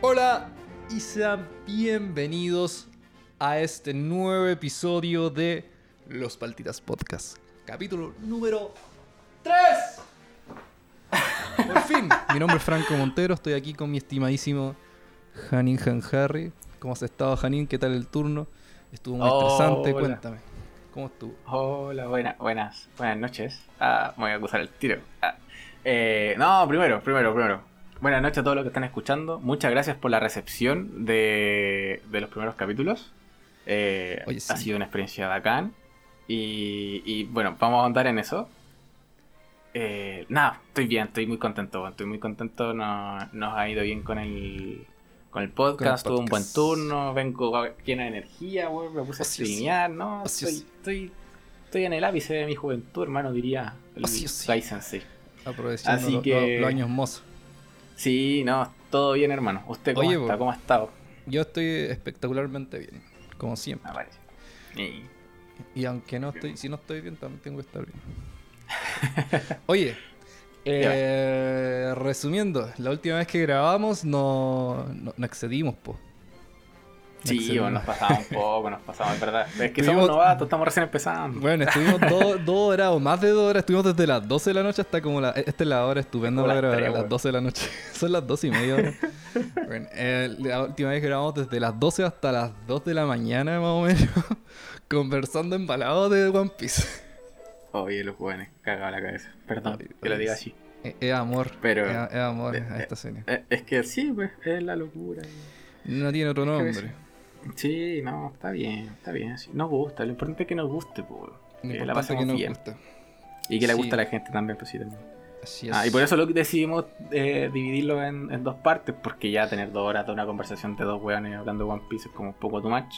Hola y sean bienvenidos a este nuevo episodio de Los Paltitas Podcast. Capítulo número 3. Por fin. Mi nombre es Franco Montero, estoy aquí con mi estimadísimo Janin Han Harry. ¿Cómo has estado, Janin? ¿Qué tal el turno? Estuvo muy estresante, Hola. cuéntame. ¿Cómo estuvo? Hola, buenas, buenas, buenas noches. Ah, me voy a acusar el tiro. Ah, eh, no, primero, primero, primero. Buenas noches a todos los que están escuchando. Muchas gracias por la recepción de, de los primeros capítulos. Eh, Oye, sí. Ha sido una experiencia bacán. Y, y, bueno, vamos a andar en eso. Eh, nada, estoy bien, estoy muy contento. Estoy muy contento. no- nos ha ido bien con el, con el podcast. Tuve un buen turno. Vengo lleno de energía, weón, Me puse a Así streamear, ¿no? Estoy, es. estoy, estoy en el ápice de mi juventud, hermano, diría el Así Sensei. Aprovechando Así que- los años mozos. Sí, no, todo bien, hermano. ¿Usted cómo Oye, está? ¿Cómo ha estado? Yo estoy espectacularmente bien, como siempre. Parece. Y- Y aunque no estoy, si no estoy bien, también tengo que estar bien. Oye, eh, resumiendo, la última vez que grabamos no, no, no excedimos, po. Sí, bueno, nos pasamos un poco, nos pasamos, es verdad. Es que Tuvimos- somos novatos, estamos recién empezando. Bueno, estuvimos dos, dos horas o más de dos horas, estuvimos desde las 12 de la noche hasta como la... Esta es la hora estupenda para grabar, a las weón. 12 de la noche. Son las 12 y media. Bueno, eh, la última vez que grabamos desde las 12 hasta las 2 de la mañana, más o menos, conversando embalados de One Piece. Oye, los jóvenes, cagado la cabeza. Perdón Ay, que lo diga sí. así. Es, es amor, Pero- es, es amor eh, a eh, esta serie. Eh, Es que sí, pues, es la locura. No tiene otro nombre. Sí, no, está bien, está bien. sí. Nos gusta, lo importante es que nos guste, pues. Que la pasemos que nos bien. gusta. Y que le Sí. gusta a la gente también, pues sí, también. Así es. Ah, y por eso lo que decidimos eh, dividirlo en, en dos partes, porque ya tener dos horas de una conversación de dos weones hablando de One Piece es como un poco too much.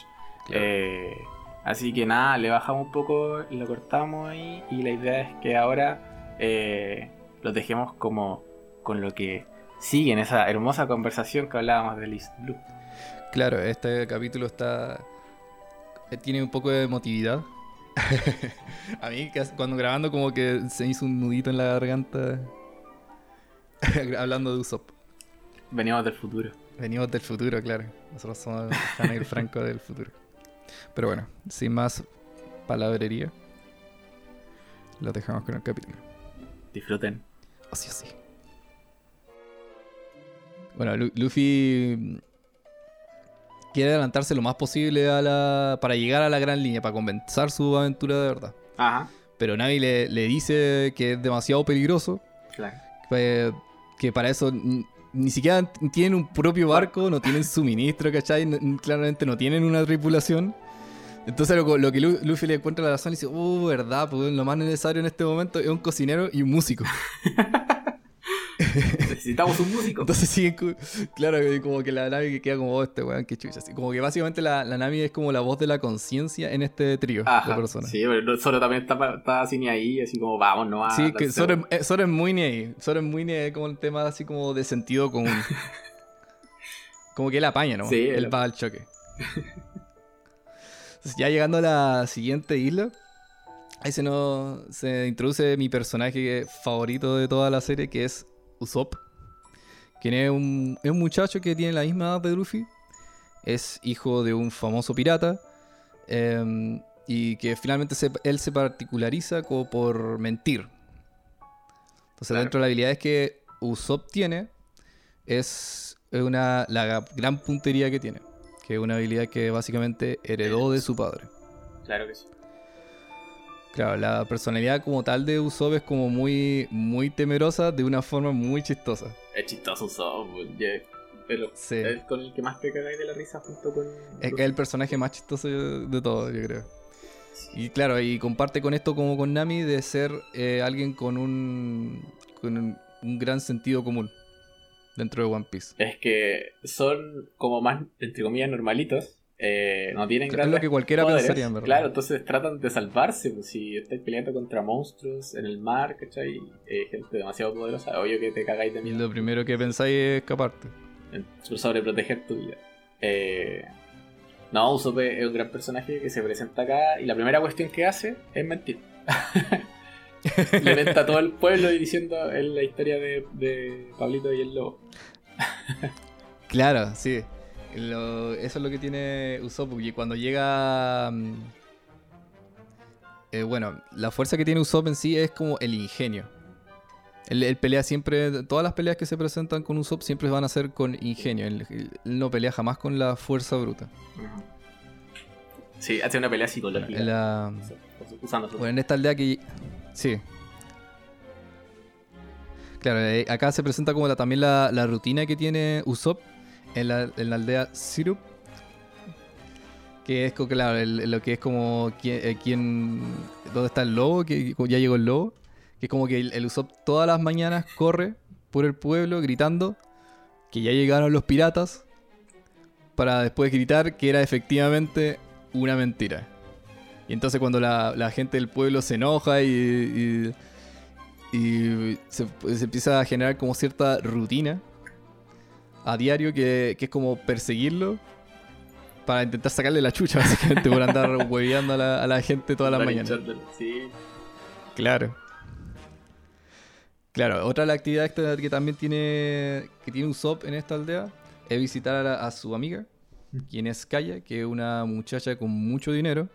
Claro. Eh, así que nada, le bajamos un poco, lo cortamos ahí, y la idea es que ahora eh, los dejemos como con lo que sigue en esa hermosa conversación que hablábamos de Liz Blue. Claro, este capítulo está. eh, Tiene un poco de emotividad. a mí, cuando grabando, como que se hizo un nudito en la garganta. Hablando de Usopp. Venimos del futuro. Venimos del futuro, claro. Nosotros somos el Franco del futuro. Pero bueno, sin más palabrería, lo dejamos con el capítulo. Disfruten. Así, así. Bueno, Lu- Luffy mm, quiere adelantarse lo más posible a la, para llegar a la gran línea, para comenzar su aventura de verdad. Ajá, Pero Navi le, le dice que es demasiado peligroso, claro. que, que para eso ni siquiera tienen un propio barco, no tienen suministro, ¿cachai? Claramente no tienen una tripulación. Entonces lo, lo que Lu- Luffy le encuentra la razón y dice, uh, verdad, pues lo más necesario en este momento es un cocinero y un músico. Necesitamos un músico. Entonces siguen, claro, como que la Nami que queda como oh, este weón, que chucha. Así, como que básicamente la, la Nami es como la voz de la conciencia en este trío de personas. sí, pero solo también está, está así ni ahí, así como vamos, no va. Sí, que Zoro es, eh, Zoro es muy ni ahí. Zoro es muy ni ahí como el tema así como de sentido común. como que él apaña, ¿no? Sí, él él- va al choque. Entonces, ya llegando a la siguiente isla, ahí se, nos, se introduce mi personaje favorito de toda la serie, que es Usopp. Quien es un, es un muchacho que tiene la misma edad de Luffy. Es hijo de un famoso pirata. em, y que finalmente se- él se particulariza como por mentir. Entonces, Claro. dentro de las habilidades que Usopp tiene, es una, la gran puntería que tiene. Que es una habilidad que básicamente heredó de su padre. Claro que sí. Claro, la personalidad como tal de Usopp es como muy, muy temerosa de una forma muy chistosa. Es chistoso Usopp, yeah. pero Sí. es con el que más te cagáis de la risa junto con. Es que es el personaje más chistoso de todo, yo creo. Y claro, y comparte con esto como con Nami de ser eh, alguien con un, con un, un gran sentido común dentro de One Piece. Es que son como más, entre comillas, normalitos. Eh, no tienen Es lo que cualquiera poderes. pensaría, en verdad. Claro, entonces tratan de salvarse. Pues, si estáis peleando contra monstruos en el mar, ¿cachai? Eh, gente demasiado poderosa, obvio que te cagáis de Y miedo. lo primero que pensáis es escaparte. sobre proteger tu vida. Eh, no, Usopp es un gran personaje que se presenta acá y la primera cuestión que hace es mentir. Le a todo el pueblo y diciendo es la historia de, de Pablito y el lobo. Claro, sí. Lo- eso es lo que tiene Usopp, porque cuando llega... mm, eh, bueno, la fuerza que tiene Usopp en sí es como el ingenio. Él, él pelea siempre, todas las peleas que se presentan con Usopp siempre van a ser con ingenio. Él, él no pelea jamás con la fuerza bruta. Sí, hace una pelea psicológica. En la- Usando. Bueno, en esta aldea que... Sí. Claro, eh, acá se presenta como la- también la, la rutina que tiene Usopp en la, aldea Sirup. Que es, claro, lo que es como quien, eh, ¿Dónde está el lobo? Que ya llegó el lobo. Que es como que el, el Usopp todas las mañanas corre por el pueblo gritando que ya llegaron los piratas. Para después gritar que era efectivamente una mentira. Y entonces cuando la, gente del pueblo se enoja y, y, se empieza a generar como cierta rutina a diario que, que es como perseguirlo para intentar sacarle la chucha básicamente por andar hueveando a la, a la gente todas las Andar mañanas. Sí. Claro. Claro, otra de las actividades que, que también tiene que tiene Usopp en esta aldea es visitar a, la- a su amiga, quien es Kaya, que es una muchacha con mucho dinero,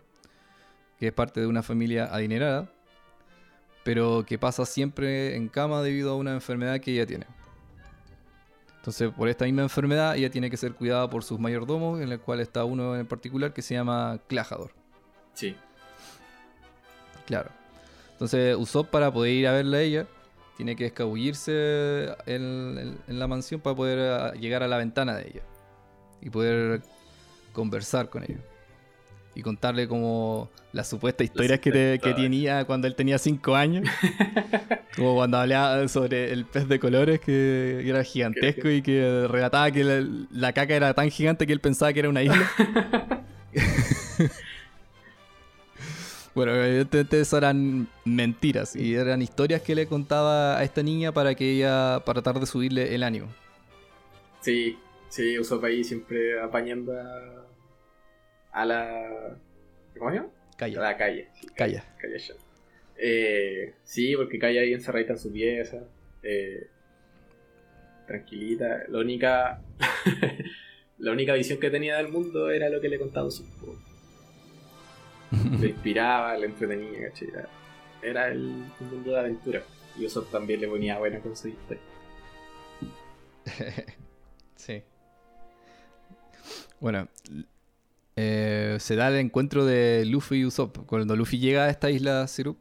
que es parte de una familia adinerada, pero que pasa siempre en cama debido a una enfermedad que ella tiene. Entonces, por esta misma enfermedad, ella tiene que ser cuidada por sus mayordomos, en el cual está uno en particular que se llama Clajador. Sí. Claro. Entonces Usopp para poder ir a verla a ella tiene que escabullirse en, en- en la mansión para poder ah, llegar a la ventana de ella y poder conversar con ella y contarle como las supuestas historias que, te- que tenía cuando él tenía 5 años. Como cuando hablaba sobre el pez de colores que era gigantesco y que relataba que la, la caca era tan gigante que él pensaba que era una isla. Bueno, evidentemente eso eran mentiras y eran historias que le contaba a esta niña para que ella, para tratar de subirle el ánimo. Sí, sí, Usopp ahí siempre apañando a, a la... ¿Cómo se llama? A Calla, la calle. sí, calla. Calla. Eh, sí, porque Calla ahí encerradita en su pieza. eh, tranquilita. La única... la única visión que tenía del mundo era lo que le contaba po. Le inspiraba, le entretenía, ¿cachai? Era, el un mundo de aventura. Y Usopp también le ponía buena con su historia. sí. Bueno, eh, se da el encuentro de Luffy y Usopp. Cuando Luffy llega a esta isla Sirup,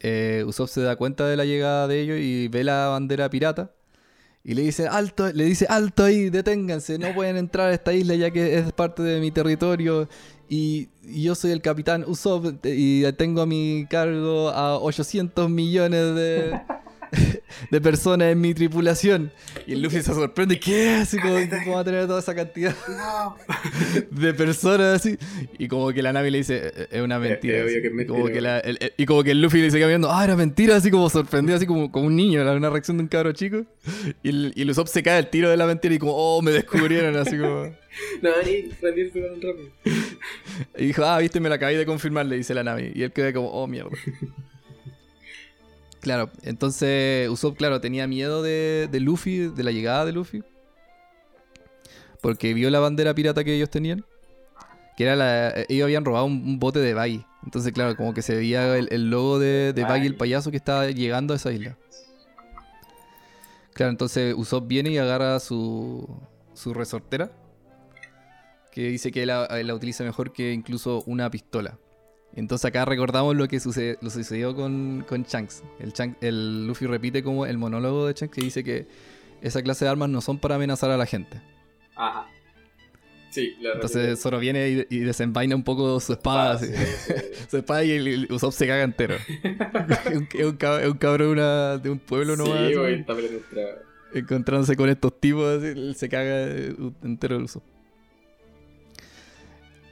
eh, Usopp se da cuenta de la llegada de ellos y ve la bandera pirata. Y le dice, alto, le dice, alto ahí, deténganse, no pueden entrar a esta isla ya que es parte de mi territorio. Y, y yo soy el capitán Usopp y tengo a mi cargo a 800 millones de, de personas en mi tripulación. Y el Luffy se sorprende, ¿qué? Así como, ¿cómo va a tener toda esa cantidad de personas así? Y como que la Nami le dice, "Eh, es una mentira. es que Y como mentira, que la- el- el- y como que el Luffy le sigue viendo, ah, era mentira, así como sorprendido, así como, como un niño, una reacción de un cabro chico. Y el, y el Usopp se cae al tiro de la mentira y como, oh, me descubrieron, así como... No, ni rendirse tan rápido. Y dijo, ah, viste, me la acabé de confirmar, le dice la Nami. Y él queda como, oh, mierda. Claro, entonces Usopp, claro, tenía miedo de, de Luffy, de la llegada de Luffy. Porque vio la bandera pirata que ellos tenían. Que era la. Ellos habían robado un, un bote de Baggy. Entonces, claro, como que se veía el, el logo de, de Baggy, el payaso que estaba llegando a esa isla. Claro, entonces Usopp viene y agarra su, su resortera. Que dice que la, la utiliza mejor que incluso una pistola. Entonces acá recordamos lo que sucede- lo sucedió con, con Shanks. El, Shanks- el Luffy repite como el monólogo de Shanks que dice que esa clase de armas no son para amenazar a la gente. Ajá. Sí, la Entonces Zoro viene y, y desenvaina un poco su espada. Ah, así. sí, sí. Su espada y el, el Usopp se caga entero. es, un, es cabrón de, un pueblo nomás. Sí, encontrándose con estos tipos, se caga entero el Usopp.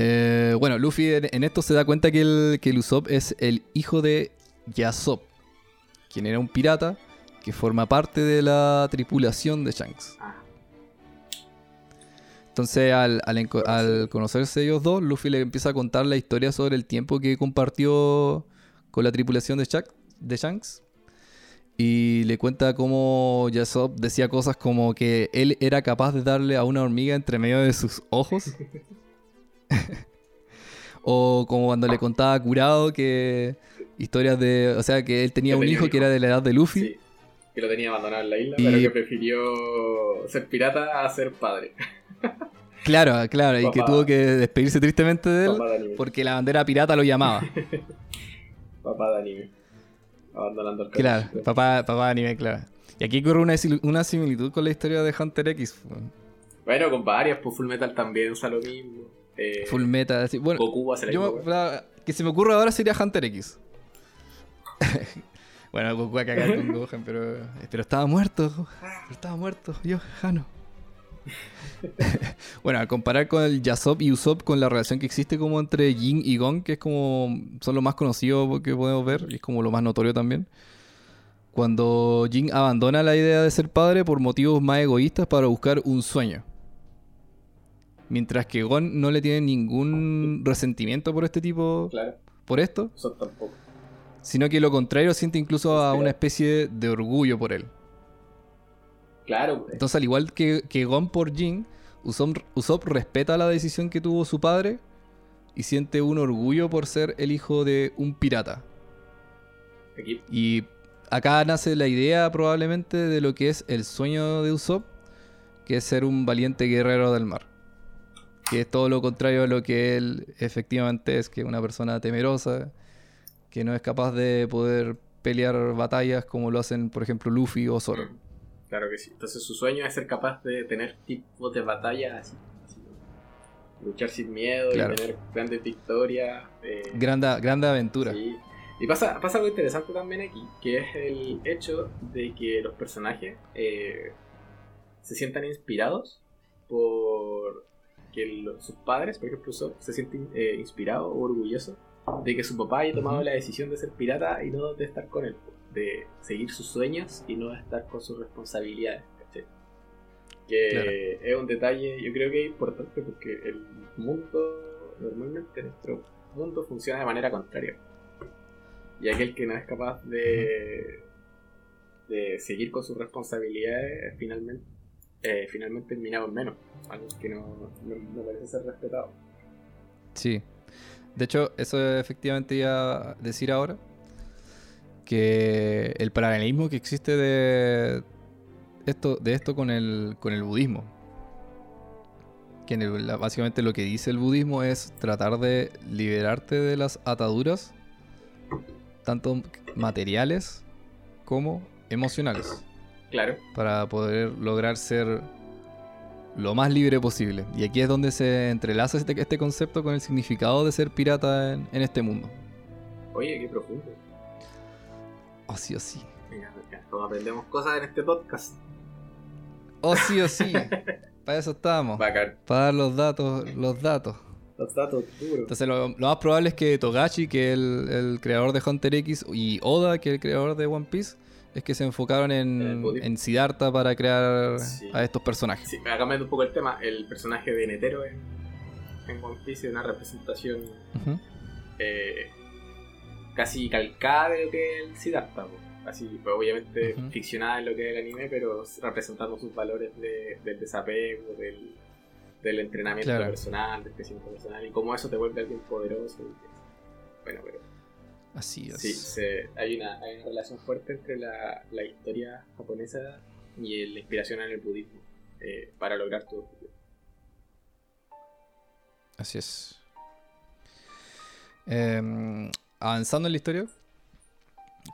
Eh, bueno, Luffy en, en esto se da cuenta que el, que el Usopp es el hijo de Yasop, quien era un pirata que forma parte de la tripulación de Shanks. Entonces, al, al conocerse ellos dos, Luffy le empieza a contar la historia sobre el tiempo que compartió con la tripulación de, de Shanks. y le cuenta cómo Yasop decía cosas como que él era capaz de darle a una hormiga entre medio de sus ojos. o como cuando le contaba curado que historias de, o sea, que él tenía Que un tenía hijo un que era de la edad de Luffy. Sí, que lo tenía abandonado en la isla, Y- pero que prefirió ser pirata a ser padre. Claro, claro, y que tuvo que despedirse tristemente de él de porque la bandera pirata lo llamaba. Papá de anime. Abandonando el Claro, papá, papá de anime, claro. Y aquí ocurre una, una similitud con la historia de Hunter X. Bueno, con varias, pues Full Metal también usa lo mismo. Eh, Full Metal, así. Bueno, Goku hace la yo misma me- wea. la- que se me ocurre ahora sería Hunter X. bueno, Goku a cagar con Gohan, pero, pero estaba muerto. Pero estaba muerto, yo, Jano. bueno, al comparar con el Yasop y Usopp con la relación que existe como entre Jin y Gon, que es como son lo más conocido que podemos ver y es como lo más notorio también. Cuando Jin abandona la idea de ser padre por motivos más egoístas para buscar un sueño. Mientras que Gon no le tiene ningún resentimiento por este tipo, Claro, por esto, eso tampoco. sino que lo contrario siente incluso a una especie de orgullo por él. Claro, pues. Entonces, al igual que, que Gon por Jin, Usopp, Usopp respeta la decisión que tuvo su padre y siente un orgullo por ser el hijo de un pirata. aquí Y acá nace la idea probablemente de lo que es el sueño de Usopp, que es ser un valiente guerrero del mar. Que es todo lo contrario a lo que él efectivamente es, que es una persona temerosa, que no es capaz de poder pelear batallas como lo hacen, por ejemplo, Luffy o Zoro. Claro que sí. Entonces su sueño es ser capaz de tener tipos de batallas así. así, luchar sin miedo Claro. y tener grandes victorias. eh, Grande, grande aventura. sí. Y pasa, pasa algo interesante también aquí, que es el hecho de que los personajes eh, se sientan inspirados por que sus padres, por ejemplo, Usopp, se sienten eh, inspirados o orgullosos de que su papá haya tomado la decisión de ser pirata y no de estar con él, de seguir sus sueños y no de estar con sus responsabilidades. ¿cachai? Que Claro. es un detalle, yo creo que es importante porque el mundo, normalmente nuestro mundo funciona de manera contraria. Y aquel que no es capaz de, de seguir con sus responsabilidades finalmente, eh, finalmente terminado en menos. Algo que no, no, parece ser respetado. Sí. De hecho, eso efectivamente iba a decir ahora. Que el paralelismo que existe de esto, de esto con el, con el budismo. Que básicamente lo que dice el budismo es tratar de liberarte de las ataduras, tanto materiales como emocionales Claro, para poder lograr ser lo más libre posible. Y aquí es donde se entrelaza este, este concepto con el significado de ser pirata en, en este mundo. oye, qué profundo. Oh, sí, o sí. Venga, venga, como aprendemos cosas en este podcast. Oh, sí, o sí. Para eso estábamos. Bacán. Para dar los datos, los datos. Los datos duros. Entonces lo, lo más probable es que Togashi, que es el, el creador de Hunter X, y Oda, que es el creador de One Piece, es que se enfocaron En en, Siddhartha para crear Sí. a estos personajes. Sí, cambiando un poco el tema, el personaje de Netero en, en One Piece es una representación eh, casi calcada de lo que es el Siddhartha. Así, pues, obviamente Ujú. ficcionada en lo que es el anime, pero representando sus valores de- del desapego, del, del entrenamiento Claro. personal, del crecimiento personal, y cómo eso te vuelve alguien poderoso. y- Bueno, pero Así es. sí, se- hay, una, hay una relación fuerte entre la, la historia japonesa y la inspiración en el budismo eh, para lograr objetivo. Así es. Em, avanzando en la historia,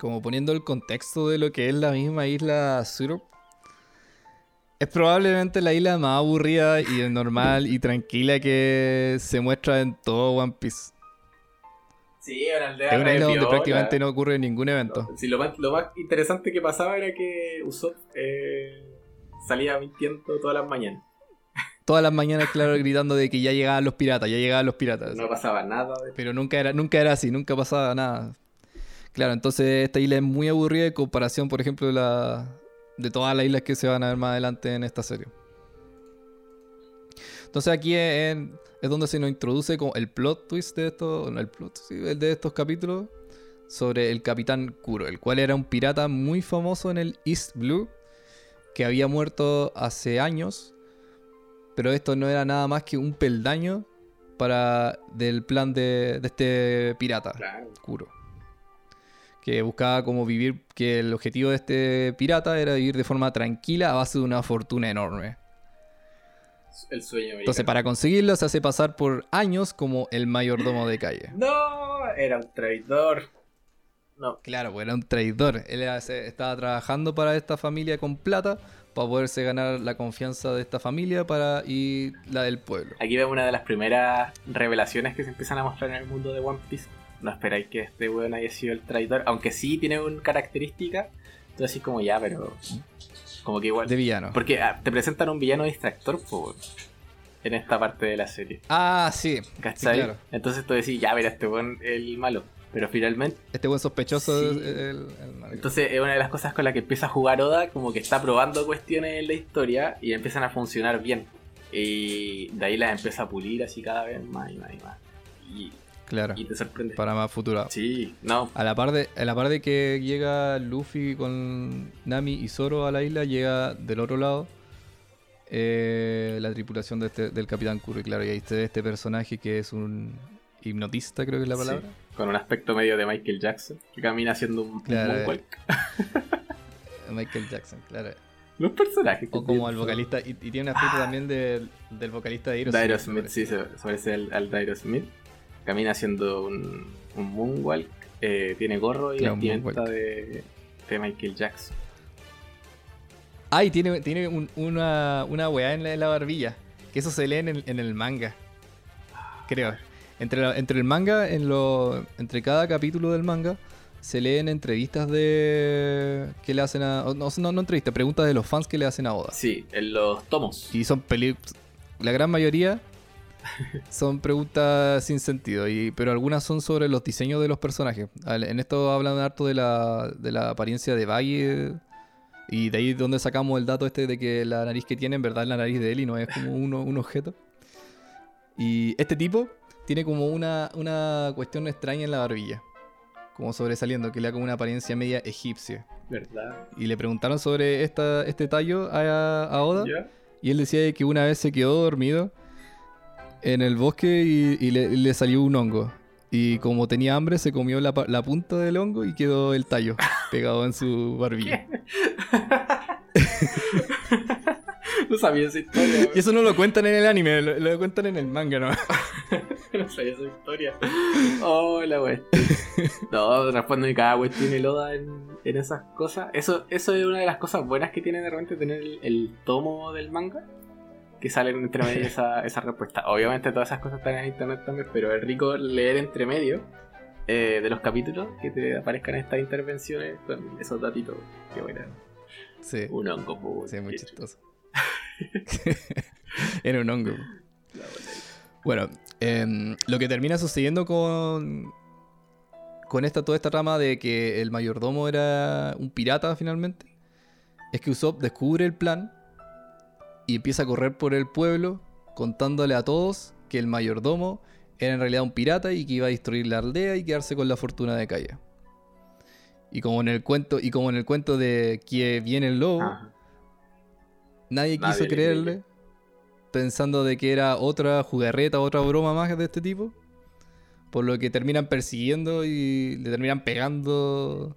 como poniendo el contexto de lo que es la misma isla Syrup, es probablemente la isla más aburrida y normal y tranquila que se muestra en todo One Piece. Sí, una aldea Es una isla donde prácticamente no ocurre ningún evento. Sí, lo, más, lo más interesante que pasaba era que Usopp eh, salía mintiendo todas las mañanas. Todas las mañanas, claro, gritando de que ya llegaban los piratas, ya llegaban los piratas. No pasaba nada. De... Pero nunca era, nunca era así, nunca pasaba nada. Claro, entonces esta isla es muy aburrida en comparación, por ejemplo, de, la, de todas las islas que se van a ver más adelante en esta serie. Entonces aquí es, es donde se nos introduce como el plot twist de estos, no el plot, sí, el de estos capítulos, sobre el capitán Kuro, el cual era un pirata muy famoso en el East Blue, que había muerto hace años, pero esto no era nada más que un peldaño para del plan de, de este pirata, Claro. Kuro. Que buscaba como vivir, que el objetivo de este pirata era vivir de forma tranquila a base de una fortuna enorme. El sueño americano. Entonces, para conseguirlo, se hace pasar por años como el mayordomo de calle. No, era un traidor. No. Claro, pues era un traidor. Él estaba trabajando para esta familia con plata para poderse ganar la confianza de esta familia para y la del pueblo. Aquí vemos una de las primeras revelaciones que se empiezan a mostrar en el mundo de One Piece. No esperáis que este weón haya sido el traidor, aunque sí tiene una característica. Entonces así como ya, pero como que igual. De villano. Porque ah, te presentan un villano distractor, en esta parte de la serie. Ah, sí. ¿Cachai? Sí, claro. Entonces tú decís, ya, mira, este es el malo. Pero finalmente Este buen sospechoso Sí. es el, el malo. Entonces es una de las cosas con las que empieza a jugar Oda, como que está probando cuestiones en la historia y empiezan a funcionar bien. Y de ahí las empieza a pulir así cada vez más y más y más. Y, claro. y te sorprende. Para más futuro. Sí, no, A la par de, a la par de que llega Luffy con Nami y Zoro a la isla, llega del otro lado eh, la tripulación de este- del Capitán Kuro. Y claro, y ahí está este personaje que es un hipnotista, creo que es la palabra. sí, con un aspecto medio de Michael Jackson, que camina haciendo un, un Claro, moonwalk. Michael Jackson, claro. Los personajes. O como son- vocalista, y, y tiene un aspecto también del, del vocalista de De Aerosmith. Aerosmith, sí, se, parece al, al de Aerosmith. Camina haciendo un, un moonwalk, eh, tiene gorro y Claro, vestimenta de, de Michael Jackson. Ah, y tiene, tiene un- una, una weá en la, en la barbilla. Que eso se lee en el, en el manga. Creo. Entre, la- entre el manga, en lo, entre cada capítulo del manga, se leen entrevistas de. que le hacen a. No, no, no entrevistas, preguntas de los fans que le hacen a Oda. Sí, en los tomos. Y son películas. La gran mayoría son preguntas sin sentido, y, pero algunas son sobre los diseños de los personajes. En esto hablan harto de la, de la apariencia de Valle. Y de ahí es donde sacamos el dato este de que la nariz que tiene en verdad es la nariz de él y no es como uno- un objeto. Y este tipo tiene como una, una cuestión extraña en la barbilla. Como sobresaliendo, que le da como una apariencia media egipcia. ¿Verdad? Y le preguntaron sobre esta, este tallo a, a Oda. Y él decía que una vez se quedó dormido en el bosque y, y le, le salió un hongo. Y como tenía hambre, se comió la, la punta del hongo y quedó el tallo pegado en su barbilla. no sabía esa historia. Y eso no lo cuentan en el anime, lo, lo cuentan en el manga, ¿no? no sabía esa historia. Oh, la wea. No, responde cada cuestión y Loda en, en esas cosas. Eso, eso es una de las cosas buenas que tiene de repente tener el, el tomo del manga. Que salen entre medio esa, esa respuesta. Obviamente todas esas cosas están en internet también, pero es rico leer entre medio eh, de los capítulos que te aparezcan estas intervenciones con esos datitos. Qué buena. Sí, Un hongo, sí, muy chistoso. Era un hongo. Bueno, em, lo que termina sucediendo con, con esta, toda esta rama de que el mayordomo era un pirata finalmente, es que Usopp descubre el plan y empieza a correr por el pueblo contándole a todos que el mayordomo era en realidad un pirata y que iba a destruir la aldea y quedarse con la fortuna de Calle. Y como en el cuento, y como en el cuento de que viene el lobo, Ajá. Nadie quiso le creerle, pensando de que era otra jugarreta, otra broma más de este tipo. Por lo que terminan persiguiendo y le terminan pegando.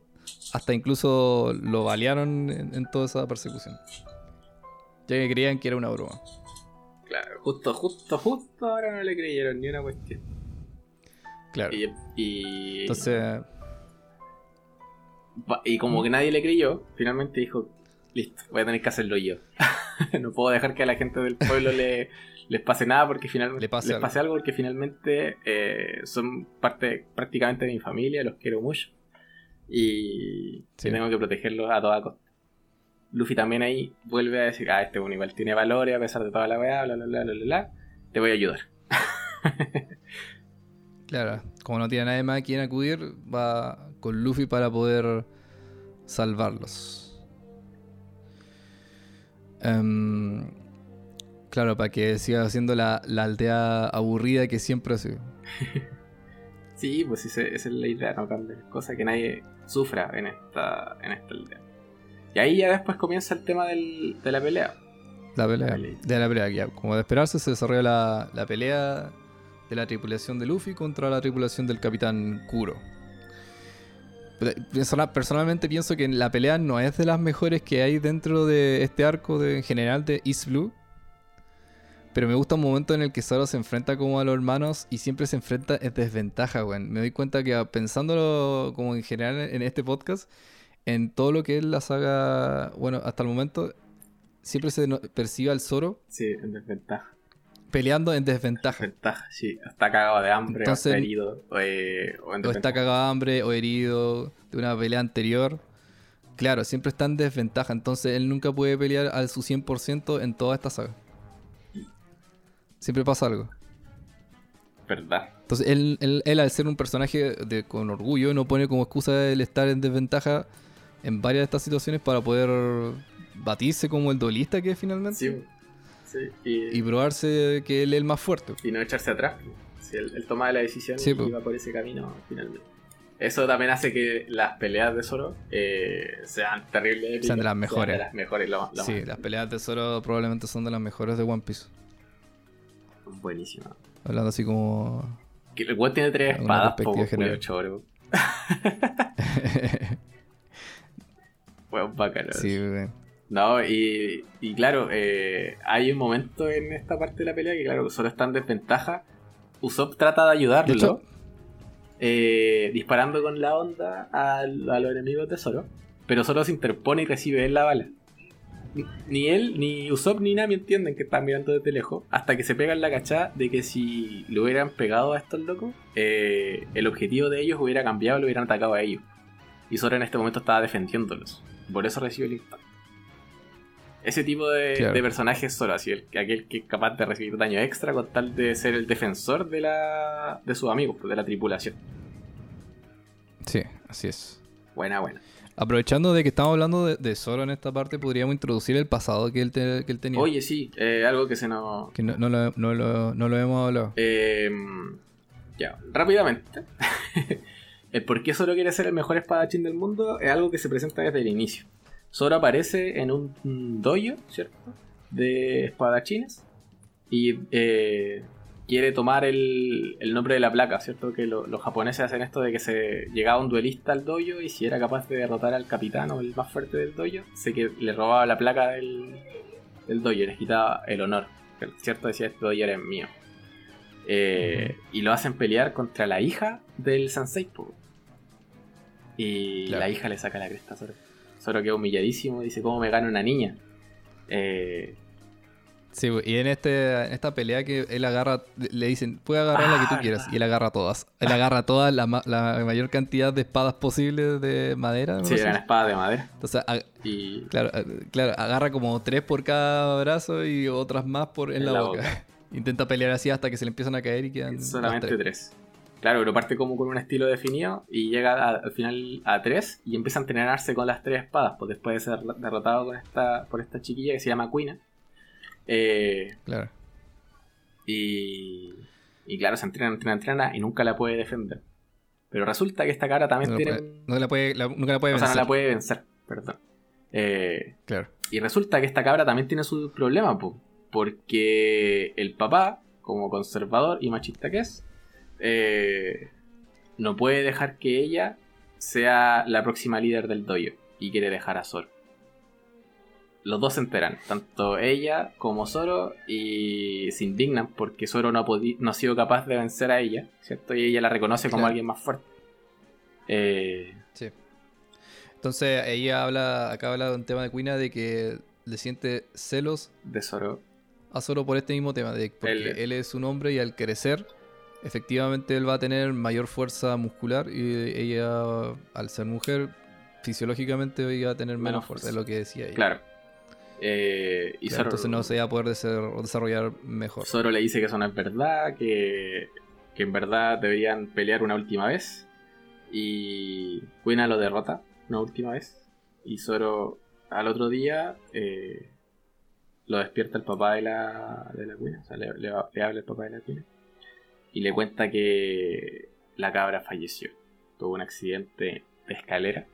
Hasta incluso lo balearon en, en toda esa persecución. Ya que creían que era una broma. Claro, justo, justo, justo ahora no le creyeron ni una cuestión. Claro. Y, y, Entonces, y como que nadie le creyó, finalmente dijo, listo, voy a tener que hacerlo yo. no puedo dejar que a la gente del pueblo le, les pase nada porque finalmente Le pase les algo. pase algo porque finalmente eh, son parte prácticamente de mi familia, los quiero mucho. Y, Sí. y tengo que protegerlos a toda costa. Luffy también ahí vuelve a decir, ah, este bueno igual tiene valores a pesar de toda la weá, bla bla bla bla bla, bla, te voy a ayudar. claro, como no tiene nadie más a quien acudir, va con Luffy para poder salvarlos. Em, claro, para que siga siendo la, la aldea aburrida que siempre ha sido. Sí, pues esa es la idea, no cambiar cosa que nadie sufra en esta, en esta aldea. Y ahí ya después comienza el tema del, de la pelea. La pelea. De la pelea, ya. Como de esperarse, se desarrolla la, la pelea de la tripulación de Luffy contra la tripulación del Capitán Kuro. Personalmente pienso que la pelea no es de las mejores que hay dentro de este arco de, en general de East Blue. Pero me gusta un momento en el que Zoro se enfrenta como a los hermanos y siempre se enfrenta en desventaja, weón. Me doy cuenta que pensándolo como en general en este podcast, en todo lo que es la saga, bueno, hasta el momento, siempre se percibe al Zoro. Sí, en desventaja peleando en desventaja. Desventaja, sí. Está cagado de hambre o está herido. Eh, o, está cagado de hambre o herido de una pelea anterior. Claro, siempre está en desventaja. Entonces él nunca puede pelear al su 100% en toda esta saga. Siempre pasa algo. Verdad. Entonces él, él, al ser un personaje de, con orgullo no pone como excusa el estar en desventaja en varias de estas situaciones para poder batirse como el duelista que es finalmente. Sí y, probarse que él es el más fuerte. Y no echarse atrás. Si él, toma la decisión y va por ese camino finalmente. Eso también hace que las peleas de Zoro eh, sean terribles. Sean de las mejores. las mejores sí, las peleas de Zoro probablemente son de las mejores de One Piece. Buenísima. Hablando así como. el One tiene tres espadas, choro. Bueno, bacano. Sí, no, y, y claro, eh, hay un momento en esta parte de la pelea que, claro, solo está en desventaja. Usopp trata de ayudarlo, eh, disparando con la onda a, los enemigos de Zoro, pero Zoro se interpone y recibe él la bala. Ni él, ni Usopp, ni Nami entienden que están mirando desde lejos, hasta que se pegan la cachada de que si lo hubieran pegado a estos locos, eh, el objetivo de ellos hubiera cambiado y lo hubieran atacado a ellos. Y Zoro en este momento estaba defendiéndolos. Por eso recibe el impacto. Ese tipo de, personaje es solo así, el, aquel que es capaz de recibir daño extra con tal de ser el defensor de, la, de sus amigos, de la tripulación. Sí, así es. Buena, buena. Aprovechando de que estamos hablando de, de Zoro en esta parte, podríamos introducir el pasado que él, que él tenía. Oye, sí, eh, algo que se nos... Que no, no, lo, no, lo, no lo hemos hablado. Eh, ya, rápidamente. el por qué Zoro quiere ser el mejor espadachín del mundo es algo que se presenta desde el inicio. Zoro aparece en un dojo, ¿cierto? De espadachines. Y eh, quiere tomar el, nombre de la placa, ¿cierto? Que los japoneses hacen esto de que se llegaba un duelista al dojo y si era capaz de derrotar al capitán o el más fuerte del dojo, se que le robaba la placa del, del dojo, les quitaba el honor. ¿Cierto? Decía, este dojo era mío. Eh, y lo hacen pelear contra la hija del Sensei. Y la hija le saca la cresta a Zoro. Solo queda humilladísimo, dice, ¿cómo me gana una niña? Eh... Sí, y en, este, en esta pelea que él agarra, le dicen, puede agarrar la que tú ah, quieras, y él agarra todas. Él agarra todas, la, mayor cantidad de espadas posibles de madera. Sí, eran espadas de madera. Entonces, y... claro, claro, agarra como tres por cada brazo y otras más por en, la, boca. Intenta pelear así hasta que se le empiezan a caer y quedan. Solamente tres. Claro, pero parte como con un estilo definido y llega al final a tres y empieza a entrenarse con las tres espadas, pues después de ser derrotado con esta, por esta chiquilla que se llama Quina. Eh, claro. Y, y claro, se entrena, entrena, entrena y nunca la puede defender. Pero resulta que esta cara también tiene. no la puede, nunca la puede vencer. O sea, no la puede vencer, perdón. Eh, claro. Y resulta que esta cabra también tiene su problema, pues, porque el papá, como conservador y machista que es, eh, no puede dejar que ella sea la próxima líder del dojo y quiere dejar a Zoro. Los dos se enteran, tanto ella como Zoro, y se indignan porque Zoro no ha, no ha sido capaz de vencer a ella, ¿cierto? Y ella la reconoce como alguien más fuerte. Eh, sí. Entonces ella habla, acá habla de un tema de Quina de que le siente celos de Zoro. A Zoro por este mismo tema, de porque él es un hombre y al crecer efectivamente él va a tener mayor fuerza muscular y ella, al ser mujer, fisiológicamente iba a tener menos, fuerza, es lo que decía ella. Claro. Eh, y entonces no se iba a poder desarrollar mejor. Zoro le dice que eso no es verdad, que, que en verdad deberían pelear una última vez. Y Quina lo derrota una última vez. Y Zoro al otro día eh, lo despierta el papá de la, de la Quina. O sea, le, le, habla el papá de la Quina y le cuenta que, la cabra falleció. Tuvo un accidente de escalera.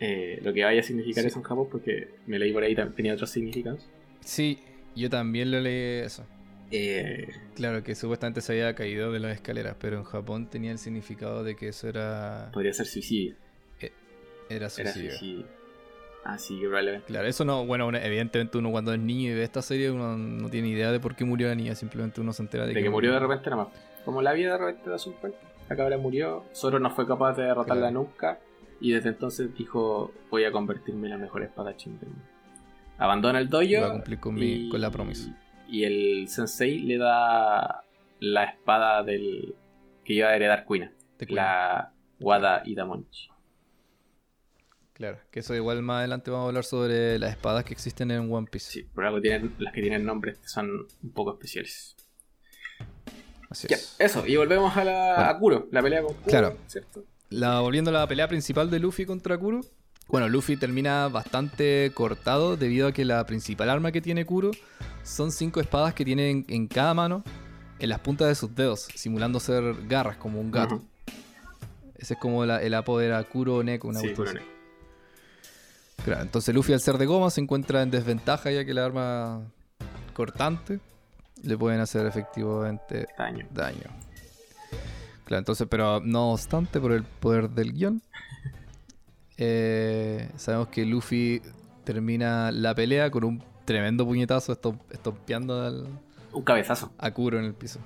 Eh, lo que vaya a significar Sí. eso en Japón, porque me leí por ahí, tenía otros significados. Sí, yo también lo leí eso. Eh, Claro, que supuestamente se había caído de las escaleras, pero en Japón tenía el significado de que eso era, podría ser suicidio. era Era suicidio. suicidio. Así que probablemente. Claro, eso no, bueno, evidentemente uno cuando es niño y ve esta serie uno no tiene idea de por qué murió la niña, simplemente uno se entera de, De que murió de repente nomás. Como la vida de repente da su cuenta. La cabra murió, Zoro no fue capaz de derrotarla Claro. nunca. Y desde entonces dijo, voy a convertirme en la mejor espadachín del mundo. Abandona el dojo. Voy a cumplir con, mi, con la promesa. Y el sensei le da la espada del que iba a heredar Kuina. de. La Wada Idamonchi. Claro, que eso igual más adelante vamos a hablar sobre las espadas que existen en One Piece. Sí, por algo tienen, las que tienen nombres son un poco especiales. Así Ya, es. eso, y volvemos a la Bueno. a Kuro, la pelea con Kuro, Claro. ¿cierto? La, volviendo a la pelea principal de Luffy contra Kuro. Bueno, Luffy termina bastante cortado debido a que la principal arma que tiene Kuro son cinco espadas que tiene en, en cada mano en las puntas de sus dedos, simulando ser garras como un gato. Ese es como la- el apodo era Kuro Neko, una Sí, Claro, entonces Luffy al ser de goma se encuentra en desventaja ya que la arma cortante le pueden hacer efectivamente Daño. daño. Claro, entonces, pero no obstante, por el poder del guion, eh, sabemos que Luffy termina la pelea con un tremendo puñetazo estom- estompeando al, Un cabezazo. a Kuro en el piso.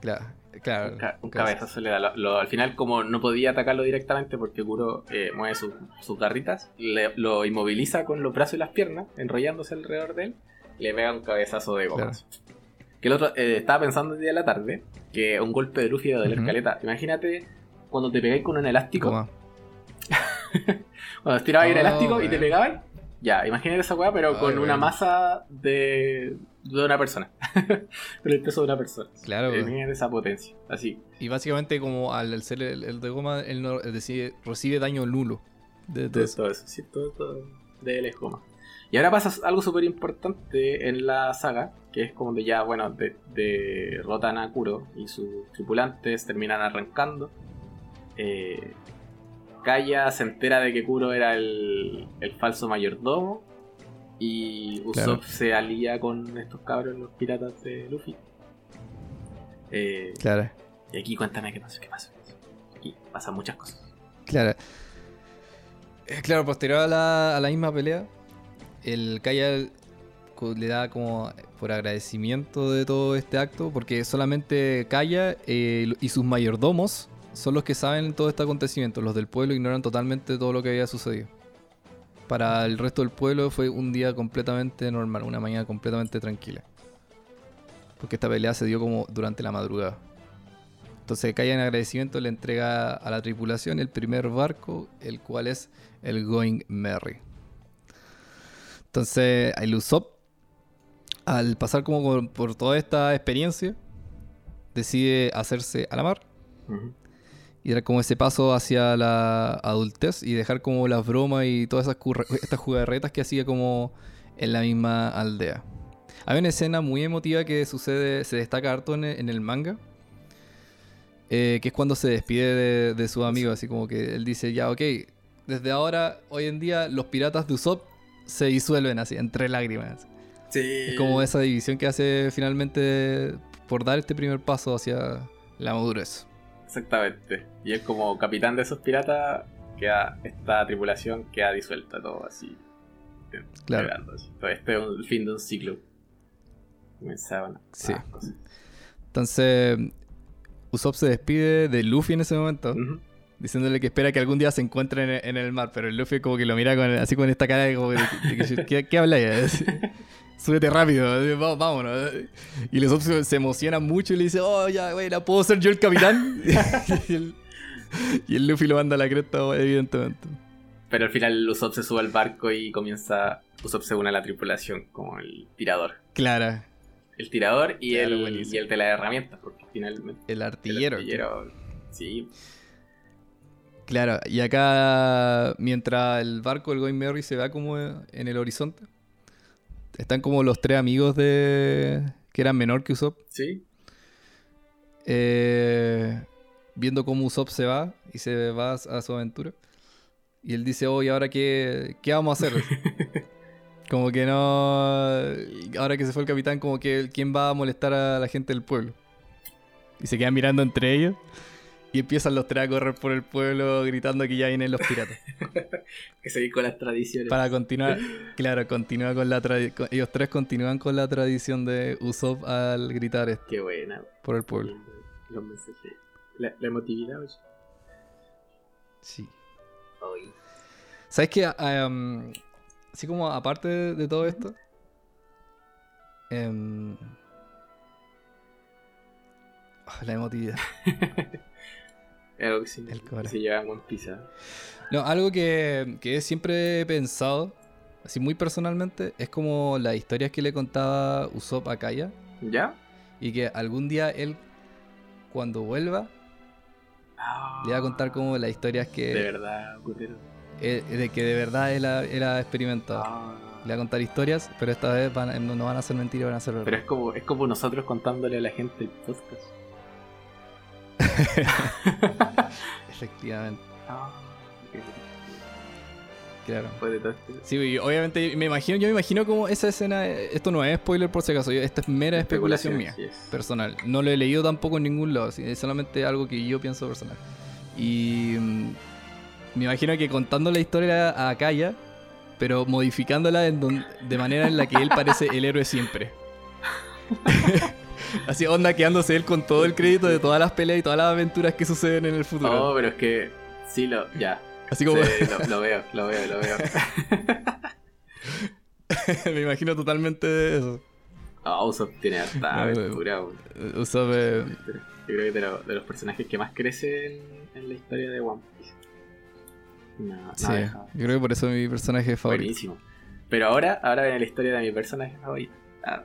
Claro, claro. Un, ca- un cabezazo. le da. Lo- lo- al final, como no podía atacarlo directamente porque Kuro eh, mueve su- sus garritas, le- lo inmoviliza con los brazos y las piernas, enrollándose alrededor de él, le pega un cabezazo de gomas. Que el otro, eh, estaba pensando el día de la tarde, que un golpe de Luffy de la escaleta. Imagínate cuando te pegáis con un elástico, cuando estirabas ahí el Oh, elástico y te bueno. pegaban. Ya, imagínate esa weá, pero Ay, con una masa de, de una persona. con el peso de una persona. Claro, Eh. Imagínate esa potencia. Así. Y básicamente como al, al ser el, el de goma, él no, decir, recibe daño nulo. De, de Todo, eso. todo eso, sí, todo, todo de él es goma. Y ahora pasa algo súper importante en la saga, que es como de ya, bueno, de- derrotan a Kuro y sus tripulantes terminan arrancando. Eh, Kaya se entera de que Kuro era el, el falso mayordomo. Y Usopp Claro. se alía con estos cabros, los piratas de Luffy. Eh, Claro. y aquí cuéntame qué pasó, qué pasó. Aquí pasan muchas cosas. Claro. Eh, Claro, posterior a la, a la misma pelea, el Kaya le da como por agradecimiento de todo este acto, porque solamente Kaya eh, y sus mayordomos son los que saben todo este acontecimiento. Los del pueblo ignoran totalmente todo lo que había sucedido. Para el resto del pueblo fue un día completamente normal, una mañana completamente tranquila. Porque esta pelea se dio como durante la madrugada. Entonces Kaya en agradecimiento le entrega a la tripulación el primer barco, el cual es el Going Merry. Entonces el al pasar como por, toda esta experiencia, decide hacerse a la mar Ujú. Y dar como ese paso hacia la adultez y dejar como las bromas y todas esas estas jugarretas que hacía como en la misma aldea. Hay una escena muy emotiva que sucede, se destaca harto en el, en el manga, eh, que es cuando se despide de, de su amigo, así como que él dice, ya, ok, desde ahora, hoy en día, los piratas de Usopp se disuelven así, entre lágrimas. Es como esa división que hace finalmente por dar este primer paso hacia la madurez. Exactamente. Y es como capitán de esos piratas, queda, esta tripulación queda disuelta, todo así. Claro. Quedando así. Todo este es el fin de un ciclo. Comenzaban Sí. cosas. Entonces, Usopp se despide de Luffy en ese momento, diciéndole que espera que algún día se encuentren en, el mar, pero el Luffy como que lo mira con, así con esta cara de, como de- de que, ¿qué, qué habláis? Súbete rápido, "Va- vámonos. Y el Usopp se, emociona mucho y le dice, oh, ya, güey, ¿la puedo ser yo el capitán? y, el, y el Luffy lo manda a la cresta, evidentemente. Pero al final Usopp se sube al barco y comienza. Usopp se une a la tripulación como el tirador. Clara, El tirador y, Claro, el, buenísimo. y el de las herramientas, porque finalmente. el artillero, Sí, Claro, y acá, mientras el barco del Going Merry se va como en el horizonte, están como los tres amigos de que eran menor que Usopp. sí. Eh, viendo cómo Usopp se va y se va a su aventura. Y él dice, oh, ¿y ahora qué, qué vamos a hacer? como que no... Ahora que se fue el capitán, como que ¿quién va a molestar a la gente del pueblo? Y se quedan mirando entre ellos. Y empiezan los tres a correr por el pueblo gritando que ya vienen los piratas. que seguir con las tradiciones. Para continuar, claro, continúa con la tradición. Ellos tres continúan con la tradición de Usopp al gritar esto. Qué buena. Por el pueblo. Los mensajes. La, la emotividad, oye. Sí. ¿Sabes qué? así como aparte de, todo esto. Em, ah, la emotividad. algo que se, lleva en One Piece. No, algo que, que siempre he pensado, así muy personalmente, es como las historias que le contaba Usopp a Kaya. ¿Ya? Y que algún día él, cuando vuelva, le va a contar como las historias que. De verdad ocurrieron. Eh, de que de verdad él ha, experimentado. Ah. Le va a contar historias, pero esta vez no, van a ser mentiras, van a ser verdad. Pero es como, es como nosotros contándole a la gente el podcast. Efectivamente. Ah, claro. Este sí, obviamente me imagino, yo me imagino como esa escena, esto no es spoiler por si acaso, esta es mera especulación, mía, personal. No lo he leído tampoco en ningún lado, es solamente algo que yo pienso personal. Y mm, me imagino que contando la historia a Kaya, pero modificándola de manera en la que él parece el héroe siempre. Así onda quedándose él con todo el crédito de todas las peleas y todas las aventuras que suceden en el futuro. No, pero es que sí lo. Ya. Así como. lo, veo, lo veo, lo veo. Me imagino totalmente eso. Ah, Usopp tiene harta aventura. Usopp. Yo creo que de, los personajes que más crecen en, la historia de One Piece. No, sí, yo creo que por eso es mi personaje favorito. Buenísimo. Pero ahora, ahora viene la historia de mi personaje favorito. Ah,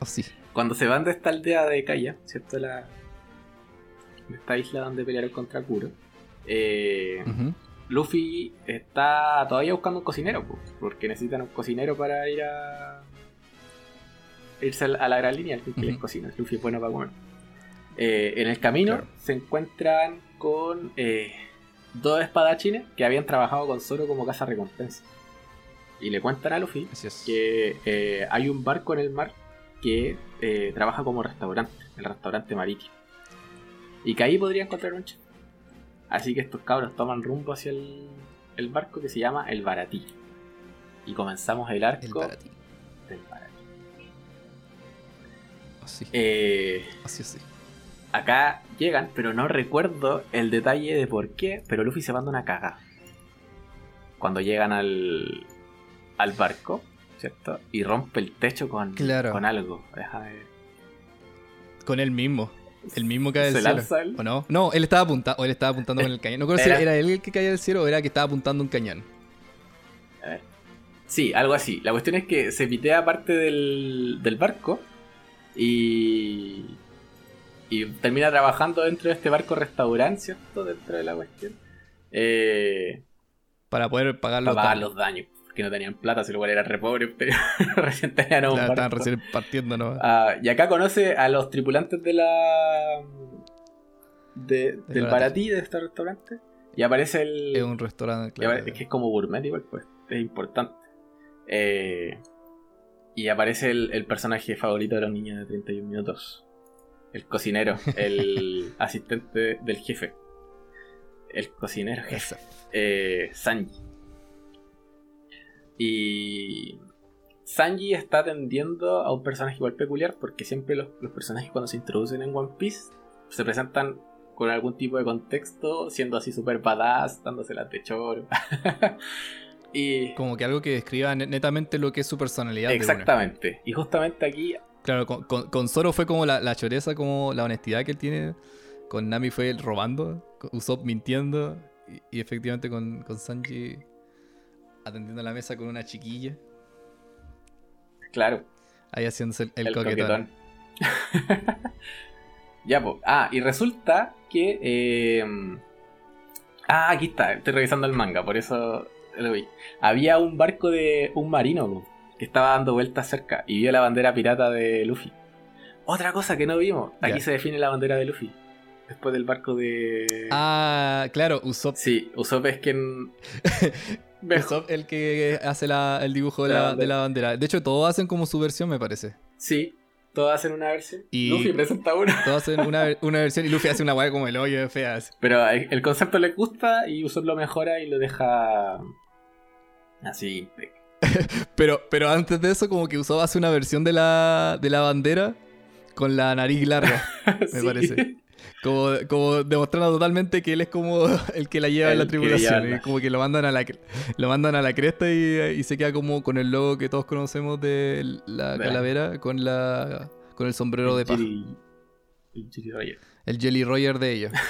Oh, sí. Cuando se van de esta aldea de Kaya, ¿cierto? La, esta isla donde pelearon contra Kuro. Eh, Luffy está todavía buscando un cocinero, porque necesitan un cocinero para ir a. irse a la gran línea, el que les cocina. Luffy es bueno para comer. Eh, en el camino se encuentran con eh, dos espadachines que habían trabajado con Zoro como casa recompensa. Y le cuentan a Luffy que hay un barco en el mar que eh, trabaja como restaurante, el restaurante marítimo. Y que ahí podría encontrar un chef. Así que estos cabros toman rumbo hacia el, barco que se llama el Baratí. Y comenzamos el arco el baratí. del Baratí. Así. Eh, así, así. Acá llegan, pero no recuerdo el detalle de por qué, pero Luffy se manda una caga. Cuando llegan al, al barco, ¿cierto? Y rompe el techo con, con algo. Con él mismo. El mismo cae del cielo. ¿O no? No, él estaba apuntando, él estaba apuntando con el cañón. No creo si era él el que caía del cielo o era que estaba apuntando un cañón. Sí, algo así. La cuestión es que se pitea parte del, del barco y. Y termina trabajando dentro de este barco restaurante, ¿cierto? Dentro de la cuestión. Eh, para poder pagar los, pagar los daños que no tenían plata, si lo cual era re pobre, pero recién tenían un Estaban recién partiendo, ¿no? Ah, y acá conoce a los tripulantes de la. De, del baratí de este restaurante. Y aparece el. Es un restaurante, claro. Es que es como gourmet, igual, pues. Es importante. Eh, y aparece el, personaje favorito de los niños de 31 minutos. El cocinero, el asistente del jefe. El cocinero jefe. Eh, Sanji. Y Sanji está atendiendo a un personaje igual peculiar porque siempre los, personajes cuando se introducen en One Piece se presentan con algún tipo de contexto, siendo así super badass, dándose la de choro. y... Como que algo que describa netamente lo que es su personalidad. Exactamente. Y justamente aquí... Claro, con, Zoro fue como la, choreza, como la honestidad que él tiene. Con Nami fue el robando, Usopp mintiendo. Y, efectivamente con, con Sanji atendiendo la mesa con una chiquilla. Claro. Ahí haciéndose el, coquetón. ya, pues. Ah, y resulta que. Eh, ah, aquí está. Estoy revisando el manga, por eso lo vi. Había un barco de un marino que estaba dando vueltas cerca y vio la bandera pirata de Luffy. Otra cosa que no vimos. Aquí se define la bandera de Luffy. después del barco de. Ah, claro, Usopp. Sí, Usopp es quien. El que hace la- el dibujo de La de la bandera. De hecho, todos hacen como su versión, me parece. Sí, todos hacen una versión. Y- Luffy presenta una. Todos hacen una, una versión y Luffy hace una weá como el hoyo de feas. Pero el el concepto le gusta y Usopp lo mejora y lo deja. Así. Pero, pero antes de eso, como que Usopp hace una versión de la, de la bandera con la nariz larga. Me parece. Como, como demostrando totalmente que él es como el que la lleva en la El que lleva la- y como que lo mandan a la, lo mandan a la cresta y, y se queda como con el logo que todos conocemos de la calavera con la con el sombrero de paja. El Jiri Roger. El Jelly Roger de ellos.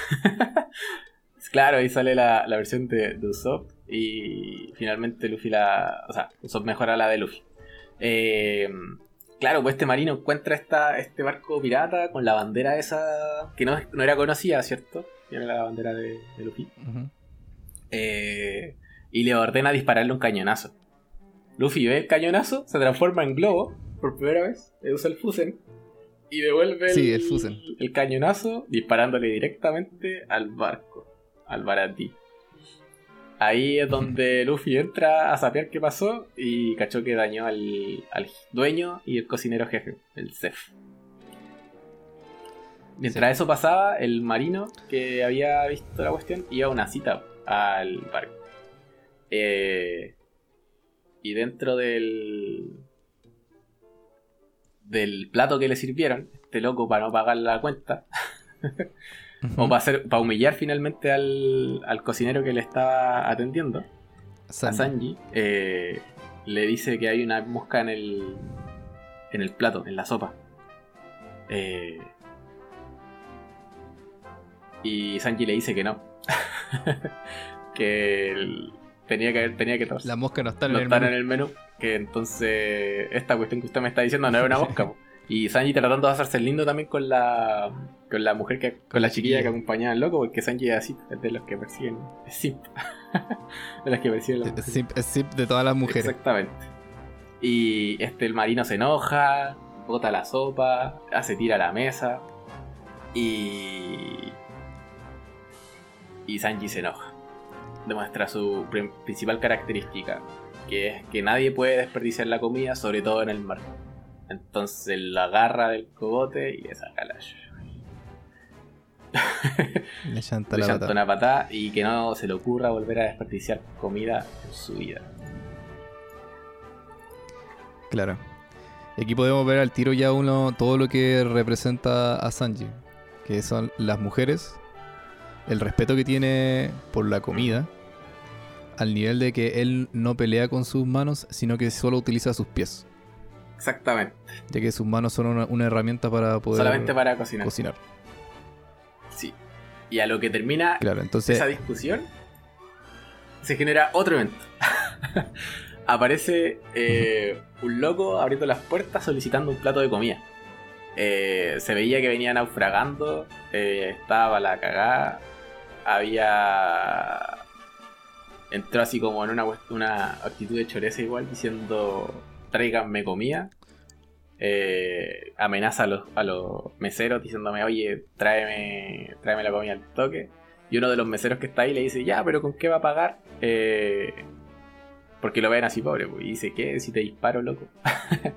Claro, ahí sale la, la versión de, de Usopp y finalmente Luffy la... O sea, Usopp mejora la de Luffy. Eh, claro, pues este marino encuentra esta, este barco pirata con la bandera esa que no, no era conocida, ¿cierto? Era la bandera de, de Luffy. Eh, y le ordena dispararle un cañonazo. Luffy ve el cañonazo, se transforma en globo por primera vez, eh, usa el fusen y devuelve Sí, el fusen. el cañonazo disparándole directamente al barco, al baratí. Ahí es donde Luffy entra a saber qué pasó y cachó que dañó al, al dueño y el cocinero jefe, el chef. Mientras eso pasaba, el marino que había visto la cuestión iba a una cita al barco. Eh, y dentro del del plato que le sirvieron, este loco para no pagar la cuenta, o para, hacer, para humillar finalmente al, al cocinero que le estaba atendiendo, a Sanji. Eh, le dice que hay una mosca en el, en el plato, en la sopa. Eh, y Sanji le dice que no. que tenía que, tenía que La mosca no está en no el menú. en el menú. Que entonces esta cuestión que usted me está diciendo no era una mosca. Y Sanji tratando de hacerse lindo también con la con la mujer que con la chiquilla que acompañaba al loco, porque Sanji es así, es de los que persiguen, es simp. de los que persiguen las Es simp- es simp de todas las mujeres. Exactamente. Y este el marino se enoja, bota la sopa, hace tira a la mesa y y Sanji se enoja. Demuestra su principal característica, que es que nadie puede desperdiciar la comida, sobre todo en el mar. Entonces la agarra del cogote y le saca la Le chanta le la una patada y que no se le ocurra volver a desperdiciar comida en su vida. Claro. Y aquí podemos ver al tiro ya uno todo lo que representa a Sanji. Que son las mujeres, el respeto que tiene por la comida, al nivel de que él no pelea con sus manos, sino que solo utiliza sus pies. Exactamente. Ya que sus manos son una, una herramienta para poder Solamente para cocinar. cocinar. Sí. Y a lo que termina Claro, entonces esa discusión, se genera otro evento. Aparece eh, un loco abriendo las puertas solicitando un plato de comida. Eh, se veía que venía naufragando, eh, estaba la cagada, había... Entró así como en una, una actitud de choreza igual, diciendo, tráiganme comida. Eh, amenaza a los, a los meseros diciéndome, oye, tráeme, tráeme la comida al toque. Y uno de los meseros que está ahí le dice, ya, pero ¿con qué va a pagar? Eh, porque lo ven así pobre, pues. Y dice, ¿qué? Si te disparo, loco.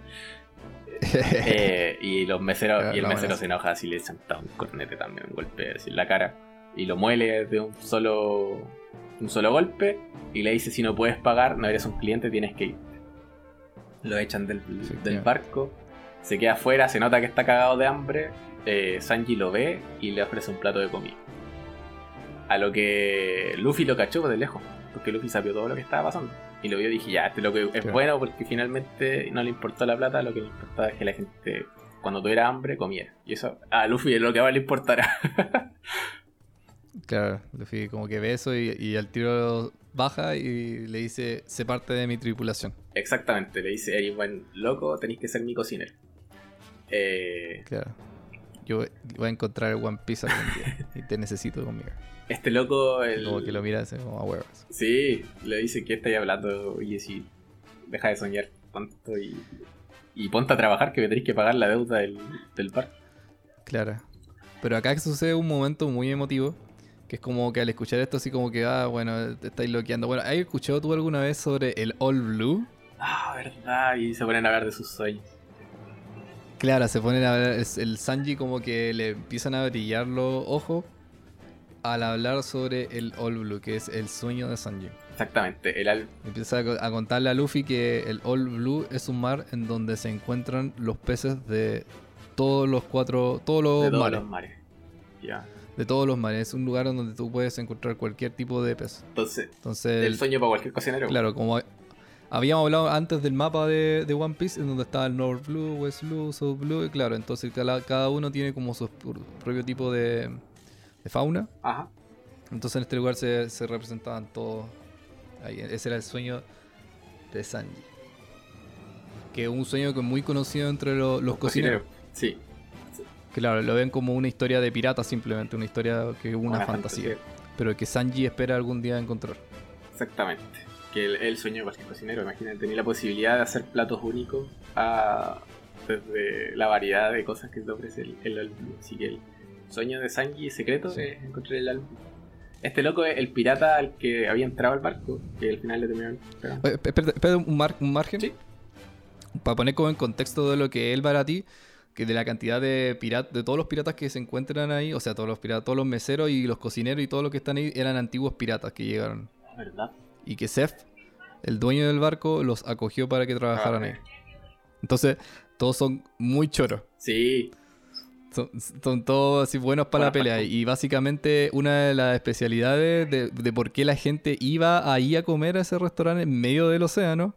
Eh, y los meseros, y el mesero se enoja así le santa un cornete también, un golpe así en la cara. Y lo muele de un solo. un solo golpe. Y le dice si no puedes pagar, no eres un cliente, tienes que ir. Lo echan del, del barco. Se queda afuera, se nota que está cagado de hambre. eh, Sanji lo ve y le ofrece un plato de comida. A lo que Luffy lo cachó de lejos. Porque Luffy sabía todo lo que estaba pasando. Y lo vio y dije, ya, este lo que es Claro. bueno porque finalmente no le importó la plata, lo que le importaba es que la gente, cuando tuviera hambre, comiera. Y eso a Luffy es lo que más le importará. Claro, Luffy como que ve eso y, y al tiro baja y le dice, sé parte de mi tripulación. Exactamente, le dice, eres buen loco, tenéis que ser mi cocinero. Eh, Claro. Yo voy a encontrar el One Piece algún día y te necesito conmigo. este loco, el... Como que lo mira así como a huevos. Sí, le dice que estáis hablando, oye, si deja de soñar tanto y, y ponte a trabajar que me tenéis que pagar la deuda del, del bar. Claro. Pero acá sucede un momento muy emotivo. Que es como que al escuchar esto, así como que, ah, bueno, te estáis bloqueando. Bueno, ¿has escuchado tú alguna vez sobre el All Blue? Ah, verdad. Y se ponen a hablar de sus sueños. Claro, se ponen a ver. es El Sanji, como que le empiezan a brillar los ojos al hablar sobre el All Blue, que es el sueño de Sanji. Exactamente. El al- Empieza a contarle a Luffy que el All Blue es un mar en donde se encuentran los peces de todos los cuatro, todos los de todos mares, los mares. Ya. De todos los mares. Es un lugar en donde tú puedes encontrar cualquier tipo de pez. Entonces, Entonces, el sueño para cualquier cocinero. claro, como habíamos hablado antes del mapa de, de One Piece, en donde está el North Blue, West Blue, South Blue, y claro, entonces cada, cada uno tiene como su pr- propio tipo de, de fauna. Ajá. Entonces en este lugar se, se representaban todos. Ahí, ese era el sueño de Sanji. Que es un sueño que es muy conocido entre lo- los cocineros. Sí. Claro, lo ven como una historia de pirata simplemente, una historia que es una, fantasía, Pero que Sanji espera algún día encontrar. Exactamente. Que el, el sueño de cualquier cocinero. Imagínate, tener la posibilidad de hacer platos únicos a, desde la variedad de cosas que te ofrece el, el álbum. Así que el sueño de Sanji secreto Sí. es encontrar el álbum. Este loco es el pirata al que había entrado al barco, que al final le terminaron espérate un, mar- un margen. Sí. Para poner como en contexto de lo que es el Barati, que de la cantidad de piratas, de todos los piratas que se encuentran ahí, o sea, todos los piratas, todos los meseros y los cocineros y todos los que están ahí eran antiguos piratas que llegaron. ¿Verdad? y que Seth, el dueño del barco, los acogió para que trabajaran Ah, ahí. Entonces, todos son muy choros. Sí, Son, son todos así buenos para la pelea. Y básicamente una de las especialidades de, de por qué la gente iba ahí a comer a ese restaurante en medio del océano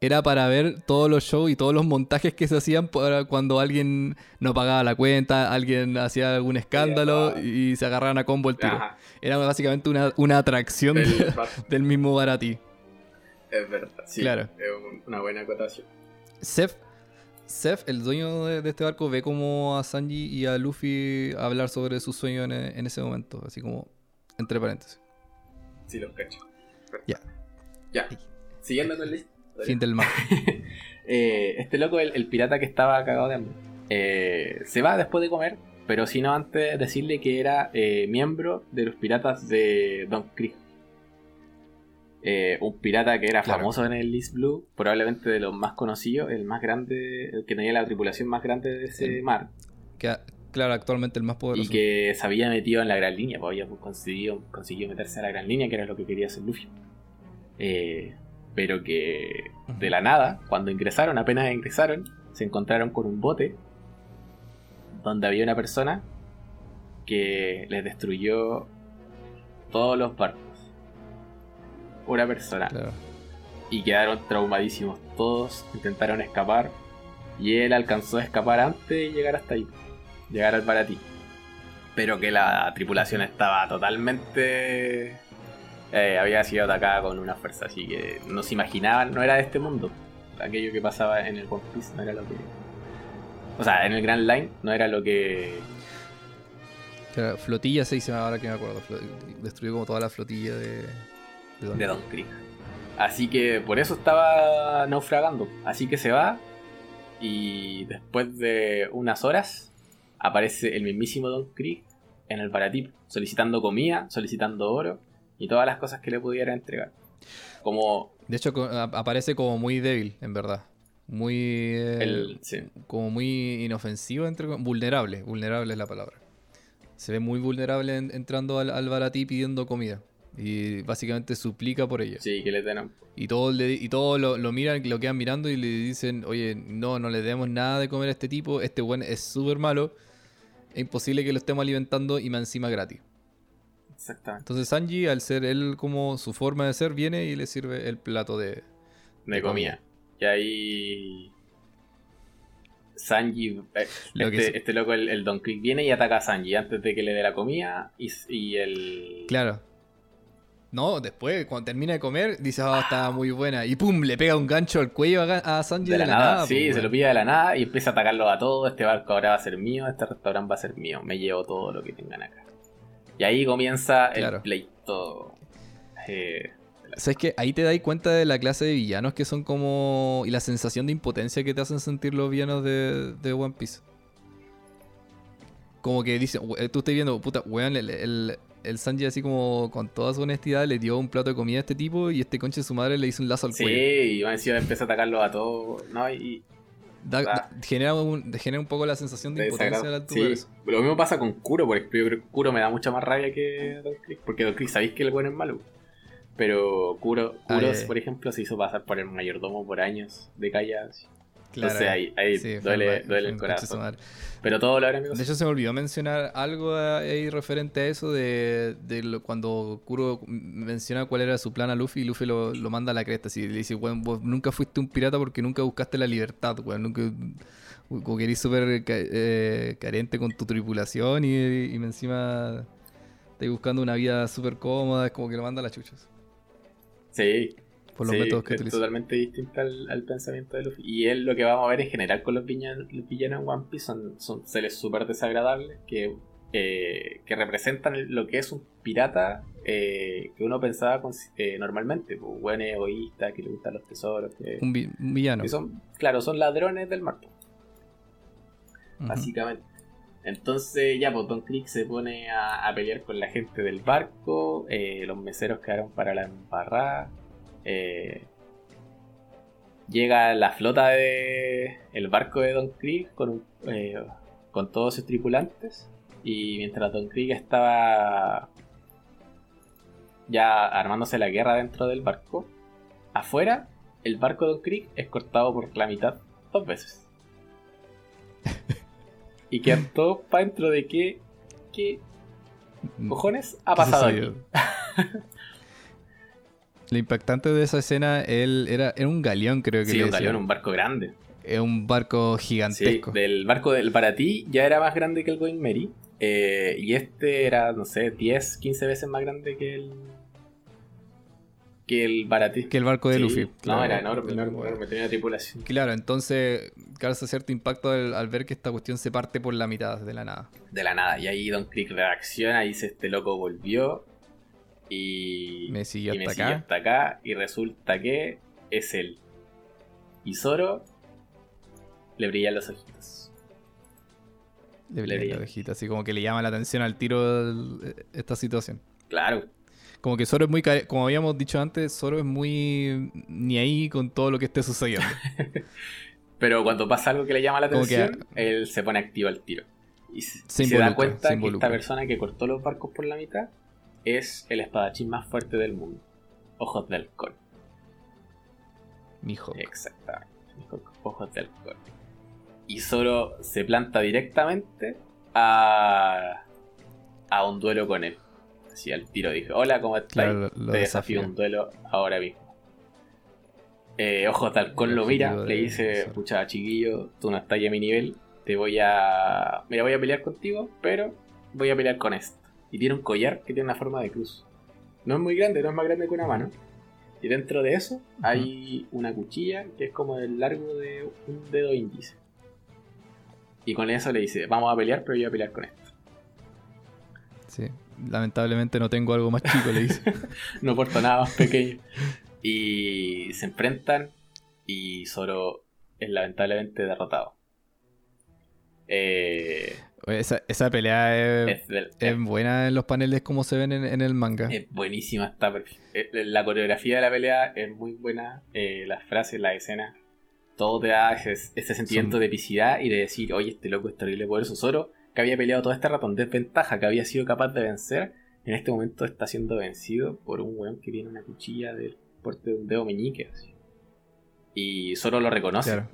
era para ver todos los shows y todos los montajes que se hacían para cuando alguien no pagaba la cuenta, alguien hacía algún escándalo y se agarraban a combo el tiro. Ajá. Era básicamente una, una atracción de- del mismo Barati. Es verdad, sí. Claro. Es un- una buena acotación. Seth, Seth, el dueño de, de este barco, ve como a Sanji y a Luffy hablar sobre sus sueños en, en ese momento, así como entre paréntesis. Sí, los cacho. Ya. Ya. Siguiendo con la historia. Del mar. Eh, este loco, el, el pirata que estaba cagado de hambre, eh, se va después de comer, pero si no antes decirle que era eh, miembro de los piratas de Don. Eh, un pirata que era Claro. famoso en el East Blue, probablemente de los más conocidos, el más grande, el que tenía la tripulación más grande de ese mar, Que, claro, actualmente el más y poderoso. que se había metido en la gran línea, pues había conseguido, consiguió meterse a la gran línea, que era lo que quería hacer Luffy. Eh, pero que de la nada, cuando ingresaron, apenas ingresaron, se encontraron con un bote donde había una persona que les destruyó todos los barcos. Una persona. Claro. Y quedaron traumadísimos todos, intentaron escapar y él alcanzó a escapar antes de llegar hasta ahí, llegar al Baratí. Pero que la tripulación estaba totalmente... eh, había sido atacada con una fuerza, así que no se imaginaban, no era de este mundo. Aquello que pasaba en el One Piece no era lo que... O sea, en el Grand Line no era lo que... Claro, flotilla se dice ahora que me acuerdo. Destruyó como toda la flotilla de, de Don de Don Krieg. Así que por eso estaba naufragando. Así que se va y después de unas horas aparece el mismísimo Don Krieg en el Paratip solicitando comida, solicitando oro y todas las cosas que le pudiera entregar. Como De hecho, aparece como muy débil, en verdad. Muy. eh, el... sí, como muy inofensivo, entre, vulnerable, vulnerable es la palabra. Se ve muy vulnerable en- entrando al, al baratí pidiendo comida. Y básicamente suplica por ella. sí, que le den... Y todos le, y todos lo, lo miran, lo quedan mirando y le dicen, oye, no, no le demos nada de comer a este tipo, este buen es súper malo, es imposible que lo estemos alimentando y más encima gratis. Exactamente. Entonces Sanji, al ser él como su forma de ser, viene y le sirve el plato de... De comida. Y ahí... Sanji, eh, Lo este, este loco, el, el Don Krieg, viene y ataca a Sanji antes de que le dé la comida y, y el... Claro. No, después, cuando termina de comer, dice, ah, está muy buena. Y pum, le pega un gancho al cuello a, Sanji De la, nada, pues, sí, se weón. lo pide de la nada y empieza a atacarlo a todos. Este barco ahora va a ser mío, este restaurante va a ser mío. Me llevo todo lo que tengan acá. Y ahí comienza el pleito. eh, ¿Sabes qué? Ahí te das cuenta de la clase de villanos que son como... Y la sensación de impotencia que te hacen sentir los villanos de, de One Piece. como que dice, we- tú estás viendo, puta, weón, el, el, el Sanji así como con toda su honestidad le dio un plato de comida a este tipo y este conche de su madre le hizo un lazo al Sí, cuello. y más encima empieza a atacarlos a todos. No, y Da- Ah. da- genera, un, genera un poco la sensación de de impotencia desagrado. al altura de Sí, eso. lo mismo pasa con Kuro, por ejemplo. Yo creo que Kuro me da mucha más rabia que Don. Porque Don sabéis que el bueno es malo. Pero Kuro, Ah, Kuro ya, ya. por ejemplo, se hizo pasar por el mayordomo por años de callas. Claro. Entonces ahí, ahí Sí, duele, duele el corazón. Pero todo lo habrá. De hecho, se me olvidó mencionar algo ahí referente a eso de, de lo- cuando Kuro menciona cuál era su plan a Luffy y Luffy lo, lo manda a la cresta. Así, le dice, weón, vos nunca fuiste un pirata porque nunca buscaste la libertad, weón. Nunca, como que eres súper eh, carente con tu tripulación y, y encima estás buscando una vida súper cómoda. Es como que lo manda a las chuchas. Sí, Por los sí, métodos que es utiliza. totalmente distinta al, al pensamiento de Luffy. Y él lo que vamos a ver en general con los villanos, los villanos en One Piece son, son seres súper desagradables que, eh, que representan lo que es un pirata eh, que uno pensaba con- eh, normalmente. Pues, buen egoísta, que le gustan los tesoros, que, Un, vi- un villano. que son, claro, son ladrones del mar, pues, básicamente. Entonces ya, pues Don Krieg se pone a, a pelear con la gente del barco, eh, los meseros quedaron para la embarrada, eh, llega la flota de el barco de Don Krieg con, eh, con todos sus tripulantes y mientras Don Krieg estaba ya armándose la guerra dentro del barco, afuera el barco de Don Krieg es cortado por la mitad dos veces. y quedan todos para dentro de qué, qué cojones ha Mm. ¿Qué pasado aquí. Lo impactante de esa escena, él era, era un galeón, creo que Sí, un galeón, un barco grande. Es un barco Sí, gigantesco. del barco del Baratí ya era más grande que el Going Mary. eh, y este era, no sé, 10, 15 veces más grande que el. que el Baratí. que el barco de Sí, Luffy. No, era enorme, enorme, enorme, tenía una tripulación. Claro, entonces causa cierto impacto al, al ver que esta cuestión se parte por la mitad de la nada. De la nada. Y ahí Don Crick reacciona y dice: Este loco volvió. Y. Me siguió y me hasta siguió acá. hasta acá. Y resulta que es él. Y Zoro le brillan los ojitos. Le Le brilla la brilla. ovejita, así como que le llama la atención al tiro el- esta situación. Claro, Como que Zoro es muy, como habíamos dicho antes, Zoro es muy ni ahí con todo lo que esté sucediendo. Pero cuando pasa algo que le llama la que- atención, él se pone activo al tiro. Y se, Se y se da cuenta se que esta persona que cortó los barcos por la mitad es el espadachín más fuerte del mundo. Ojos de halcón. Mijo. Exactamente. Ojos de halcón. Y Zoro se planta directamente a, a un duelo con él. Así al tiro dije, hola, ¿cómo estás? Claro, Te desafío desafía. un duelo ahora mismo. Eh, Ojos de halcón El lo mira, le dice, pucha chiquillo, tú no estás a mi nivel, te voy a... Mira, voy a pelear contigo, pero voy a pelear con esto. Y tiene un collar que tiene una forma de cruz. No es muy grande, no es más grande que una mano. Y dentro de eso hay una cuchilla que es como del largo de un dedo índice. Y con eso le dice, vamos a pelear, pero yo voy a pelear con esto. Sí. Lamentablemente no tengo algo más chico, le dice. no porto nada más pequeño. Y se enfrentan y Zoro es lamentablemente derrotado. Eh, esa, esa pelea es, es, del- es buena en los paneles como se ven en, en el manga. es buenísima, está perf- eh, La coreografía de la pelea es muy buena. eh, las frases, la escena, todo te da ese, ese sentimiento Son- de epicidad y de decir, oye, este loco es terrible poderoso. Zoro, que había peleado todo este rato en desventaja, que había sido capaz de vencer, en este momento está siendo vencido por un weón que tiene una cuchilla del porte de un dedo meñique. así. Y Zoro lo reconoce. Claro.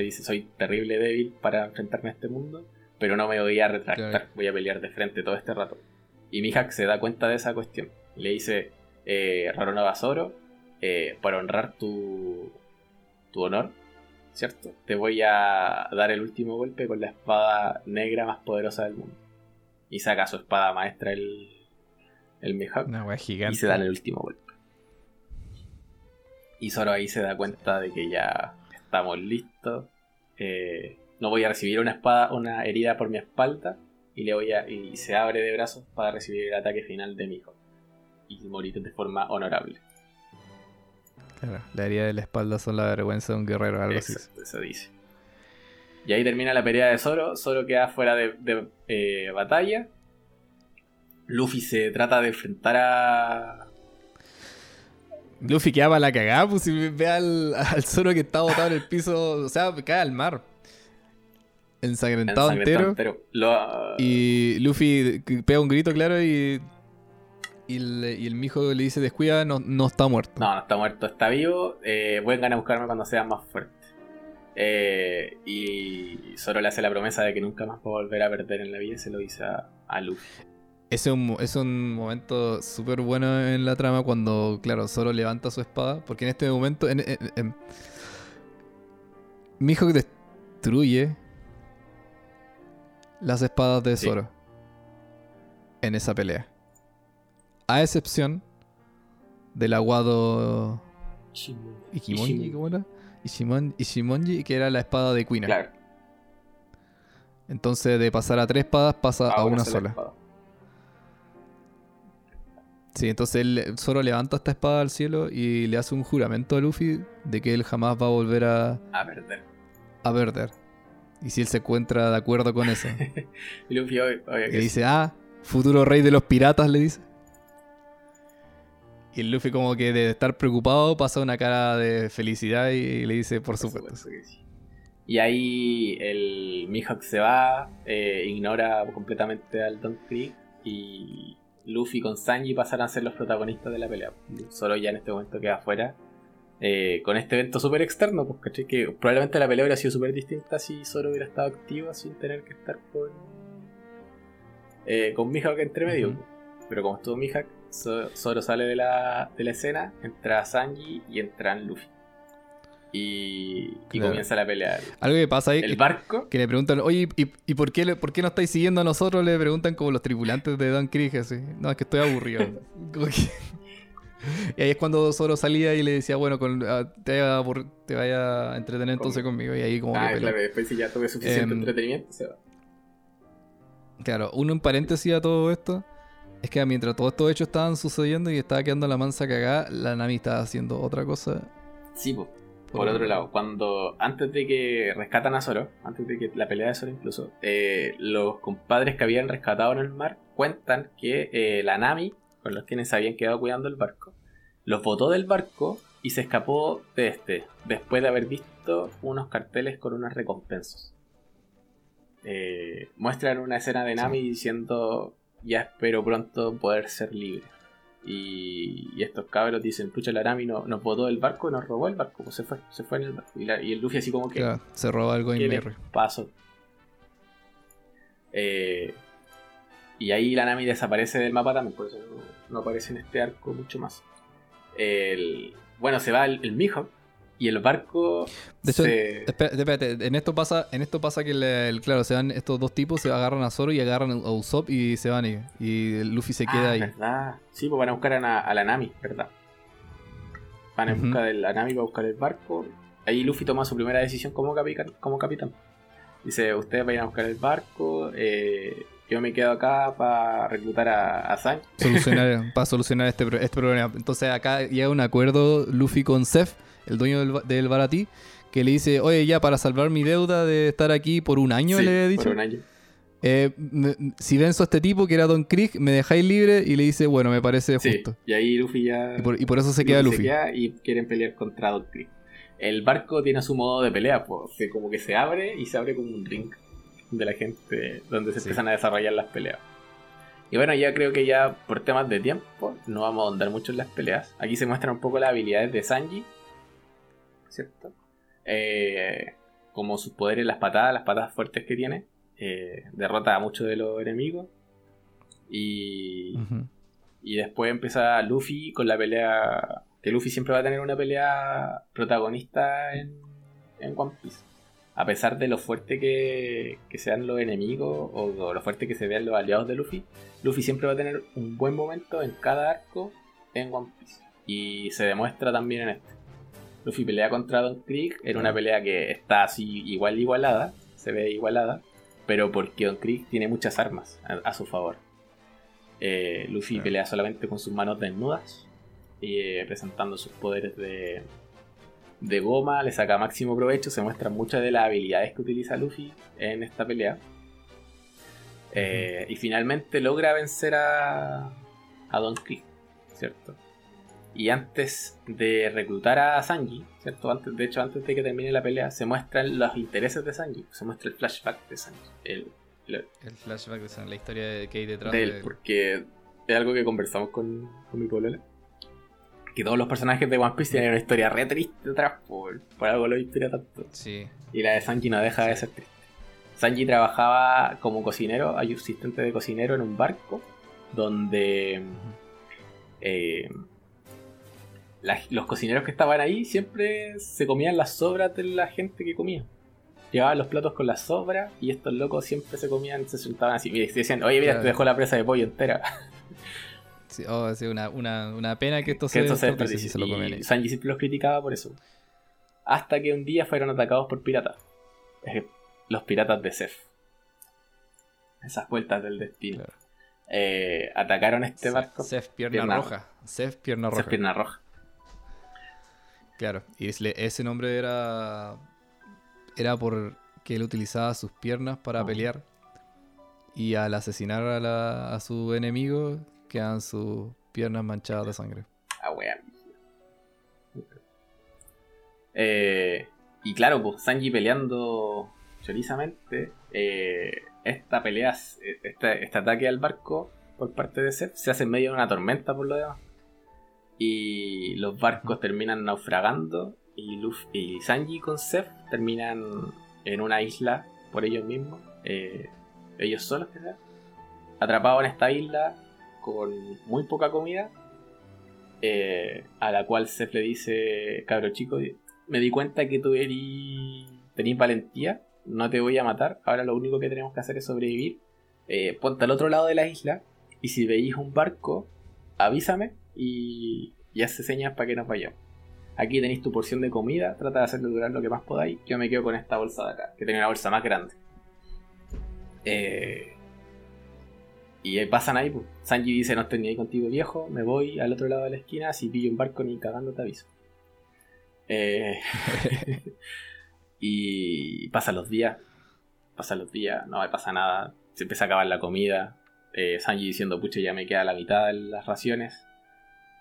Dice, soy terrible débil para enfrentarme a este mundo, pero no me voy a retractar, Claro. voy a pelear de frente todo este rato. Y Mihawk se da cuenta de esa cuestión. Le dice, eh, Raronaba Zoro, eh, para honrar tu, tu honor, ¿cierto? Te voy a dar el último golpe con la espada negra más poderosa del mundo. Y saca su espada maestra el, el Mihawk Una gigante. y se dan el último golpe. Y Zoro ahí se da cuenta de que ya estamos listos. Eh, no voy a recibir una espada, una herida por mi espalda. Y le voy a. y se abre de brazos para recibir el ataque final de mi hijo. Y morir de forma honorable. Claro, la herida de la espalda son la vergüenza de un guerrero, algo así. Exacto, eso dice. Y ahí termina la pelea de Zoro. Zoro queda fuera de, de, eh, batalla. Luffy se trata de enfrentar a. Luffy queda para la cagada, pues si ve al, al Zoro que está botado en el piso, o sea, cae al mar. Ensangrentado, ensangrentado entero. entero. Lo- Y Luffy pega un grito, claro, y. Y el, y el mijo le dice: Descuida, no, no está muerto. No, no está muerto, está vivo. Eh, vengan a buscarme cuando sean más fuertes. Eh, y Zoro le hace la promesa de que nunca más va a volver a perder en la vida y se lo dice a, a Luffy. Ese es un, es un momento súper bueno en la trama cuando, claro, Zoro levanta su espada. Porque en este momento. En, en- en- Mihawk destruye las espadas de Sí. Zoro en esa pelea. A excepción del aguado Ikimonji, Ishimonji. ¿cómo era? Ishimon- Ishimonji, que era la espada de Quina. Claro, Entonces, de pasar a tres espadas, pasa a una sola. espada. Sí, entonces él, Zoro levanta esta espada al cielo y le hace un juramento a Luffy de que él jamás va a volver a, A perder. a perder. Y si él se encuentra de acuerdo con eso. Y Luffy, obvio, obvio Y que le dice, ah, futuro rey de los piratas, le dice. Y el Luffy como que de estar preocupado pasa una cara de felicidad y le dice, por Por supuesto. supuesto que sí. Y ahí el Mihawk se va, eh, ignora completamente al Don Krieg y Luffy con Sanji pasan a ser los protagonistas de la pelea. Solo ya en este momento queda afuera. Eh, con este evento súper externo, pues caché que probablemente la pelea hubiera sido súper distinta si Zoro hubiera estado activo sin tener que estar con, eh, con Mihawk entre medio. Ujú. Pero como estuvo Mihawk, Zo- Zoro sale de la, de la escena, entra Sanji y entran Luffy. Y, y Claro. comienza la pelea. Algo que pasa ahí El que, barco, que le preguntan, oye, ¿y, y por, qué, por qué no estáis siguiendo a nosotros? Le preguntan como los tripulantes de Don Krieg, así. No, es que estoy aburrido. Como que- Y ahí es cuando Zoro salía y le decía, bueno, con- ah, te, vaya a aburrir- te vaya a entretener entonces conmigo. Y ahí como que ah, pelean. claro, después si ya tuve suficiente Em, entretenimiento, se va. Claro, uno en paréntesis a todo esto es que mientras todos estos hechos estaban sucediendo y estaba quedando la mansa cagada, la Nami estaba haciendo otra cosa. Sí, po. Por otro lado, cuando antes de que rescatan a Zoro, antes de que la pelea de Zoro incluso, eh, los compadres que habían rescatado en el mar cuentan que eh, la Nami, con los quienes habían quedado cuidando el barco, los botó del barco y se escapó de este, después de haber visto unos carteles con unas recompensas. Eh, muestran una escena de Nami diciendo, ya espero pronto poder ser libre. Y, y estos cabros dicen, pucha, la Nami no- nos botó del barco, nos robó el barco, pues se fue, se fue en el barco. Y, la- y el Luffy así como que, Claro, se roba algo ¿qué en pasó? Eh, y ahí la Nami desaparece del mapa también, por eso no, no aparece en este arco mucho más. El, bueno, se va el, el Mihawk y el barco De hecho, se... Espera, espérate, en esto pasa, en esto pasa que el, el- claro, se van estos dos tipos, se agarran a Zoro y agarran a Usopp y se van y, Luffy se queda Ah, ahí. verdad. Sí, pues van a buscar a, a la Nami, ¿verdad? Van en Ujú. busca de la Nami para buscar el barco. Ahí Luffy toma su primera decisión como, capitán. Como capitán. Dice, ustedes vayan a buscar el barco, eh, yo me quedo acá para reclutar a, a. Solucionar, para solucionar este, este problema. Entonces acá llega un acuerdo Luffy con Zeph, el dueño del, ba- del Baratí, que le dice, oye, ya para salvar mi deuda de estar aquí por un año, Sí, le he por dicho. un año. eh, me- si venzo a este tipo que era Don Krieg, me dejáis libre y le dice, bueno, me parece Sí, justo. y ahí Luffy ya... Y por, y por eso se queda Luffy. queda y quieren pelear contra Don Krieg. El barco tiene su modo de pelea, pues, como que se abre y se abre como un ring de la gente donde se Sí. empiezan a desarrollar las peleas. Y bueno, ya creo que ya por temas de tiempo no vamos a ahondar mucho en las peleas. Aquí se muestran un poco las habilidades de Sanji, ¿cierto? Eh, como sus poderes, las patadas, las patadas fuertes que tiene. Eh, derrota a muchos de los enemigos. Y, y después empieza Luffy con la pelea. Que Luffy siempre va a tener una pelea protagonista en, en One Piece. A pesar de lo fuerte que, que sean los enemigos o, o lo fuerte que se vean los aliados de Luffy, Luffy siempre va a tener un buen momento en cada arco en One Piece. Y se demuestra también en este. Luffy pelea contra Don Krieg, era una pelea que está así igual igualada, se ve igualada, pero porque Don Krieg tiene muchas armas a, a su favor. Eh, Luffy pelea solamente con sus manos desnudas y eh, presentando sus poderes de, de goma, le saca máximo provecho, se muestran muchas de las habilidades que utiliza Luffy en esta pelea. Eh, y finalmente logra vencer a, a Don Krieg, ¿cierto? Y antes de reclutar a Sanji, ¿cierto? Antes, de hecho, antes de que termine la pelea, se muestran los intereses de Sanji, se muestra el flashback de Sanji. El, el, flashback de Sanji, la historia de hay detrás de él. Porque es algo que conversamos con, con mi polola. Que todos los personajes de One Piece tienen una historia re triste detrás, por, por algo lo inspira tanto. Sí. Y la de Sanji no deja de ser triste. Sanji trabajaba como cocinero, asistente de cocinero en un barco, donde eh, los cocineros que estaban ahí siempre se comían las sobras de la gente que comía. Llevaban los platos con las sobras y estos locos siempre se comían, se sentaban así. y decían, oye, mira, te dejó la presa de pollo entera. Sí, oh, sí, una, una, una, pena que esto, se, se, lo comen. Sanji siempre los criticaba por eso. Hasta que un día fueron atacados por piratas. Los piratas de Sef. Esas vueltas del destino. Eh, atacaron este barco. Sef pierna, roja. Sef pierna roja. Sef pierna roja. Claro, y ese nombre era. Era porque él utilizaba sus piernas para pelear. Y al asesinar a, su enemigo, quedan sus piernas manchadas de sangre. Ah, weón. Eh, y claro, pues Sanji peleando chorizamente. Eh, esta pelea, este, este, ataque al barco por parte de Seth se hace en medio de una tormenta por lo demás y los barcos terminan naufragando y, Luffy, y Sanji con Seth terminan en una isla por ellos mismos, eh, ellos solos que sea, atrapados en esta isla con muy poca comida, eh, a la cual Seth le dice, cabro chico, me di cuenta que tú tenías valentía, no te voy a matar, ahora lo único que tenemos que hacer es sobrevivir, eh, ponte al otro lado de la isla y si veis un barco, avísame y, y hace señas para que nos vayamos. Aquí tenéis tu porción de comida, trata de hacerle durar lo que más podáis. Yo me quedo con esta bolsa de acá, que tiene una bolsa más grande. Eh, y pasan ahí, pues. Sanji dice, no estoy ni ahí contigo viejo, me voy al otro lado de la esquina, si pillo un barco ni cagando te aviso. Eh, y pasan los días, pasan los días, no me pasa nada, se empieza a acabar la comida. Eh, Sanji diciendo, pucha, ya me queda la mitad de las raciones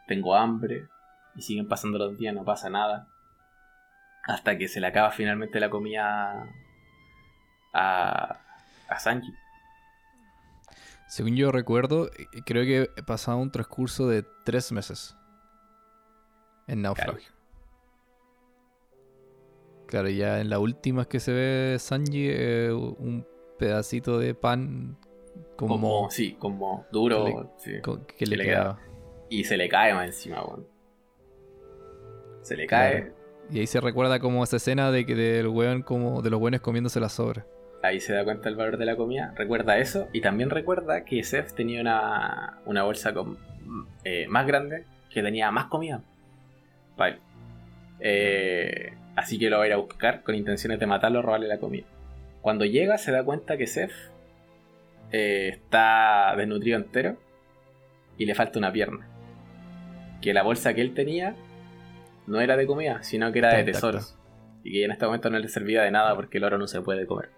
tengo hambre, y siguen pasando los días, no pasa nada. Hasta que se le acaba finalmente la comida a, a Sanji. Según yo recuerdo, eh, creo que pasaba un transcurso de tres meses en naufragio. Claro, ya en la última que se ve Sanji, eh, un pedacito de pan como, sí, como duro que le, quedaba. Y se le cae más encima, weón. Se le cae. Y ahí se recuerda como esa escena de que del weón como de los buenos comiéndose la sobra. Ahí se da cuenta el valor de la comida. Recuerda eso. Y también recuerda que Seth tenía una, una bolsa con, eh, más grande que tenía más comida. Vale. Eh, así que lo va a ir a buscar con intenciones de matarlo o robarle la comida. Cuando llega se da cuenta que Seth eh, está desnutrido entero y le falta una pierna que la bolsa que él tenía no era de comida, sino que era de tesoros. Y que en este momento no le servía de nada porque el oro no se puede comer.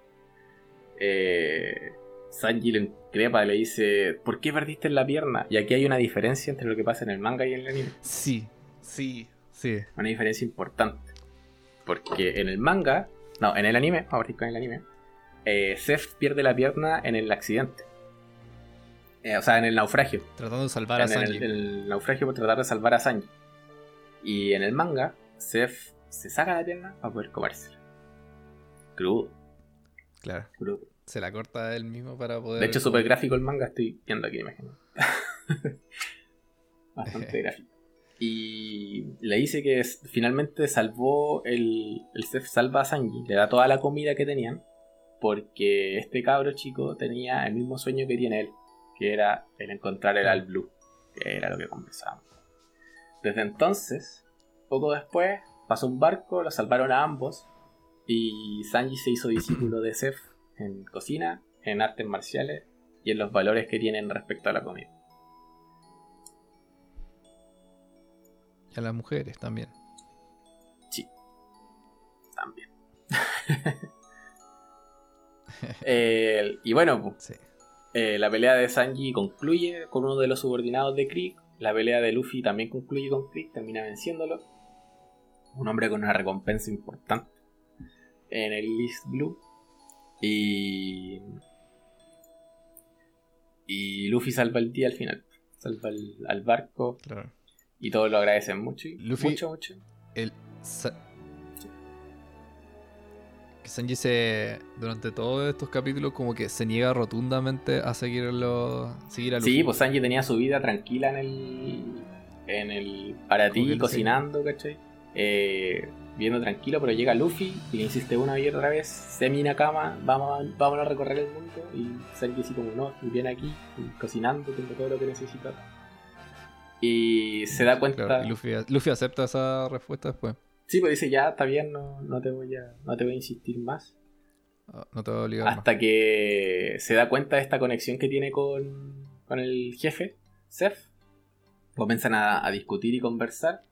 Eh, Sanji le increpa y le dice, ¿por qué perdiste la pierna? Y aquí hay una diferencia entre lo que pasa en el manga y en el anime. Sí, sí, sí. Una diferencia importante. Porque en el manga, no, en el anime, vamos a con el anime, eh, pierde la pierna en el accidente. Eh, o sea, en el naufragio. Tratando de salvar a Sanji. En el, naufragio por tratar de salvar a Sanji. Y en el manga, Seth se saca la pierna para poder comérsela. Crudo. Claro. Crudo. Se la corta él mismo para poder. De hecho, súper gráfico el manga, estoy viendo aquí, imagino. Bastante gráfico. Y le dice que finalmente salvó el, el Seth salva a Sanji, le da toda la comida que tenían, porque este cabro chico tenía el mismo sueño que tiene él, que era el encontrar el Al Blue, que era lo que conversábamos. Desde entonces, poco después, pasó un barco, lo salvaron a ambos, y Sanji se hizo discípulo de Seth en cocina, en artes marciales y en los valores que tienen respecto a la comida. Y a las mujeres también. Sí, también. Eh, y bueno, pues, Sí. eh, la pelea de Sanji concluye con uno de los subordinados de Krieg. La pelea de Luffy también concluye con Krieg, termina venciéndolo. Un hombre con una recompensa importante en el List Blue. Y. Y Luffy salva el día al final. Salva el- al barco Claro. y todos lo agradecen mucho. y- Luffy- Mucho, mucho. El. Sa- que Sanji se. Durante todos estos capítulos, como que se niega rotundamente a seguirlo. Seguir a Luffy. Sí, pues Sanji tenía su vida tranquila en el. En el. Para ti, cocinando, ¿cachai? Eh, viendo tranquilo, pero llega Luffy y le insiste una y otra vez: Semi Nakama, vamos, a- vamos a recorrer el mundo. Y Sanji, así como no, y viene aquí, cocinando, tengo todo lo que necesito. Y se da cuenta. Claro, y Luffy, Luffy acepta esa respuesta después. Sí, pues dice: Ya, está bien, no, no, te, voy a, no te voy a insistir más. Ah, No te voy a obligar más. Hasta que se da cuenta de esta conexión que tiene con, con el jefe, Seth. Comienzan a, a discutir y conversar.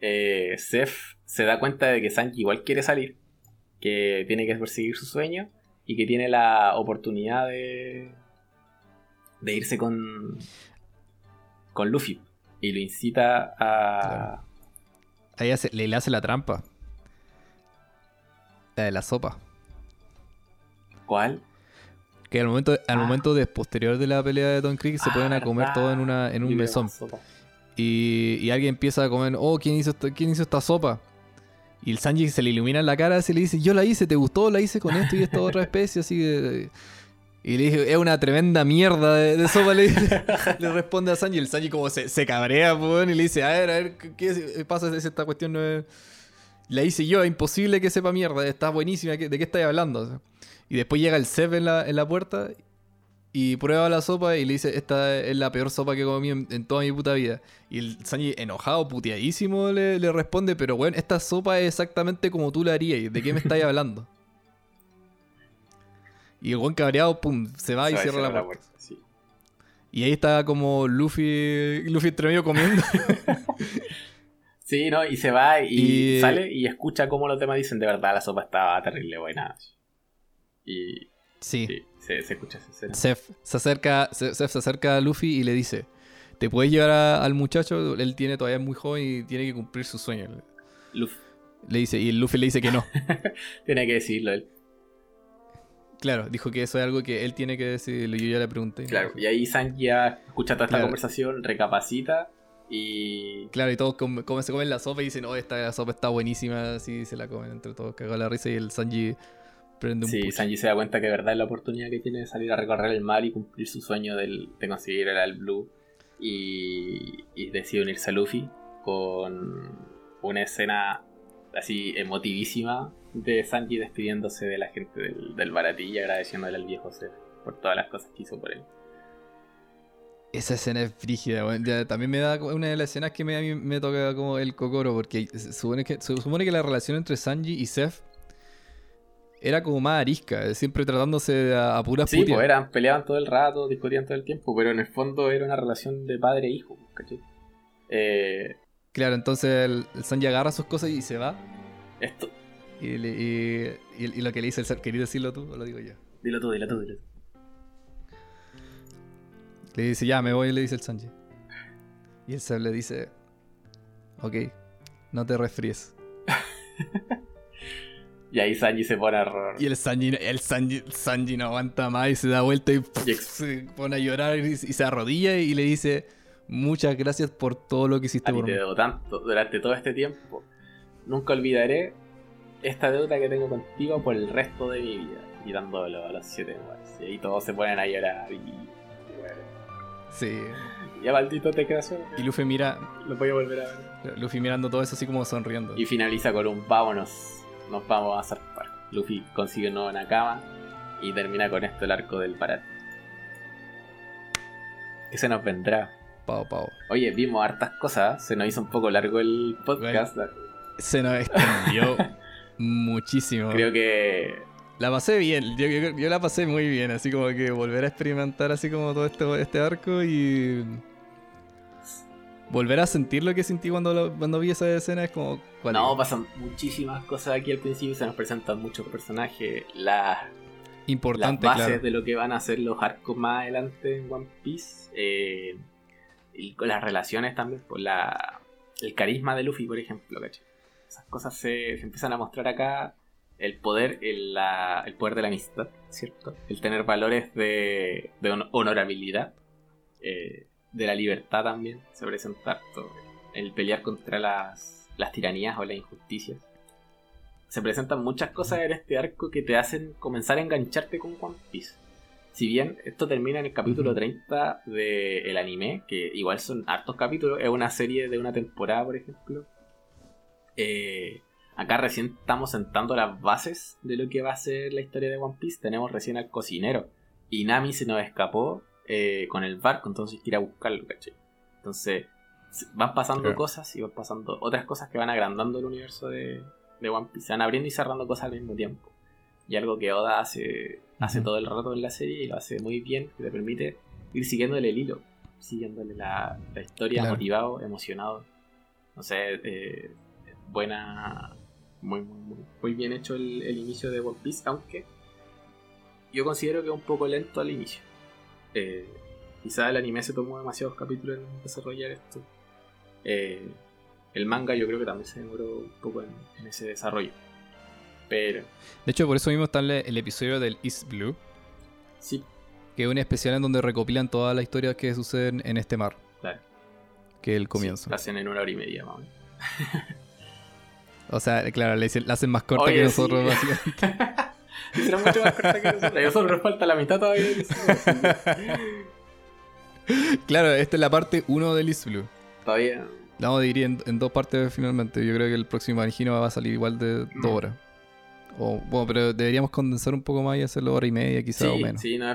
Eh, Seth se da cuenta de que Sanji igual quiere salir, que tiene que perseguir su sueño y que tiene la oportunidad de, de irse con, con Luffy. Y lo incita a... Claro. Ahí hace- le, le hace la trampa. La de la sopa. ¿Cuál? Que al momento, al Ah. momento de posterior de la pelea de Don Creek se Ah, ponen a comer verdad. todo en, una, en un mesón. Y, y alguien empieza a comer, oh, ¿quién hizo, esta, ¿quién hizo esta sopa? Y el Sanji se le ilumina en la cara y le dice, yo la hice, ¿te gustó? La hice con esto y esta otra especie, así de... Y le dije, es una tremenda mierda de, de sopa, le, le responde a Sanji. El Sanji como se, se cabrea, pues, y le dice, a ver, a ver, ¿qué, qué pasa si esta cuestión no es... La hice yo, es imposible que sepa mierda, está buenísima, ¿qué- ¿de qué estáis hablando? Y después llega el Seb en la, en la puerta y prueba la sopa y le dice, esta es la peor sopa que comí en, en toda mi puta vida. Y el Sanji, enojado, puteadísimo, le, le responde, pero bueno, esta sopa es exactamente como tú la harías. ¿De qué me estáis hablando? Y el buen cabreado, pum, se va Se y va cierra la puerta. sí. Y ahí está como Luffy, Luffy entre medio comiendo. Sí, ¿no? Y se va y, Y- sale y escucha cómo los demás dicen de verdad la sopa estaba terrible buena. Y sí. sí, se, se escucha esa escena. Seth se acerca, Se- Seth se acerca a Luffy y le dice, ¿te puedes llevar a- al muchacho? Él tiene todavía es muy joven y tiene que cumplir su sueño. Luffy Le dice, y Luffy le dice que no. tiene que decirlo él. Claro, dijo que eso es algo que él tiene que decirlo. Yo ya le pregunté. Claro, y ahí Sanji ya escucha toda esta Claro. conversación, recapacita y Claro, y todos com- como se comen la sopa y dicen, oh, esta sopa está buenísima. Así se la comen entre todos, cagó la risa y el Sanji prende un sí, pucho. Sanji se da cuenta que de verdad es la oportunidad que tiene de salir a recorrer el mar y cumplir su sueño del- de conseguir el All Blue y, y decide unirse a Luffy con una escena así emotivísima de Sanji despidiéndose de la gente del, del Baratí y agradeciéndole al viejo Seth por todas las cosas que hizo por él. Esa escena es frígida, weón. Ya, También me da una de las escenas que me, a mí me toca como el cocoro, porque supone que, se supone que la relación entre Sanji y Seth era como más arisca, siempre tratándose a, a puras Sí, pues eran, peleaban todo el rato, discutían todo el tiempo, pero en el fondo era una relación de padre e hijo, ¿cachai? Eh, Claro, entonces el, el Sanji agarra sus cosas y se va. esto, Y, le- y- y- y lo que le dice el ser, ¿querías decirlo tú o lo digo yo? dilo tú, dilo tú, dilo tú. Le dice, ya, me voy, le dice el Sanji. Y el Seb le dice, ok, no te resfríes. Y ahí Sanji se pone a error. Y el Sanji, el Sanji, Sanji no aguanta más y se da vuelta y, Y se pone a llorar y, y se arrodilla y le dice, muchas gracias por todo lo que hiciste A por te mí. debo tanto durante todo este tiempo. Nunca olvidaré esta deuda que tengo contigo por el resto de mi vida. Y dándolo a los siete. Y ahí todos se ponen a llorar y. bueno. Sí. Ya maldito te solo. Y Luffy mira, Lo voy a volver a ver. Luffy mirando todo eso así como sonriendo. Y finaliza con un vámonos. Nos vamos a zarpar. Luffy consigue un nuevo Nakama. Y termina con esto el arco del parate. ¿Qué se nos vendrá? Pau, pau. Oye, vimos hartas cosas. Se nos hizo un poco largo el podcast. Se nos extendió muchísimo. Creo que La pasé bien, yo, yo- yo la pasé muy bien, así como que volver a experimentar así como todo este, este arco y... volver a sentir lo que sentí cuando, lo- cuando vi esa escena es como. ¿cuál No, es? pasan muchísimas cosas aquí al principio, se nos presentan muchos personajes, las, las Importante, bases claro. de lo que van a ser los arcos más adelante en One Piece, eh, y con las relaciones también, por la, el carisma de Luffy, por ejemplo, ¿cachai? Esas cosas se, se empiezan a mostrar acá, el poder, el, la- el poder de la amistad, ¿cierto? El tener valores de, de hon- honorabilidad, eh, de la libertad también, se presenta harto, el pelear contra las, las tiranías o las injusticias. Se presentan muchas cosas en este arco que te hacen comenzar a engancharte con One Piece. Si bien esto termina en el capítulo Ujú. 30 del anime, que igual son hartos capítulos, es una serie de una temporada, por ejemplo. eh, acá recién estamos sentando las bases de lo que va a ser la historia de One Piece. Tenemos recién al cocinero. Y Nami se nos escapó eh, con el barco, entonces hay que ir a buscarlo, ¿cachai? Entonces van pasando Claro. cosas y van pasando otras cosas que van agrandando el universo de, de One Piece. Se van abriendo y cerrando cosas al mismo tiempo. Y algo que Oda hace, hace todo el rato en la serie y lo hace muy bien, que te permite ir siguiéndole el hilo, siguiéndole la, la historia, Claro. motivado, emocionado. No sé, eh, buena, muy, muy, muy, muy bien hecho el, el inicio de One Piece, aunque yo considero que es un poco lento al inicio. Eh, quizá el anime se tomó demasiados capítulos en desarrollar esto. Eh, el manga yo creo que también se demoró un poco en, en ese desarrollo. Pero De hecho, por eso mismo está el, el episodio del East Blue, sí, que es un especial en donde recopilan todas las historias que suceden en este mar, claro. que el sí, comienzo. lo hacen en una hora y media más o sea, claro, la hacen más corta Oye, que sí. nosotros, básicamente. Será mucho más corta que nosotros. A nosotros nos falta la mitad todavía. claro, esta es la parte 1 del East Blue. todavía. La vamos a dividir en, en dos partes finalmente. Yo creo que el próximo Argino va a salir igual de Mm. dos horas. O, bueno, pero deberíamos condensar un poco más y hacerlo hora y media, quizá o Sí, menos. sí, no,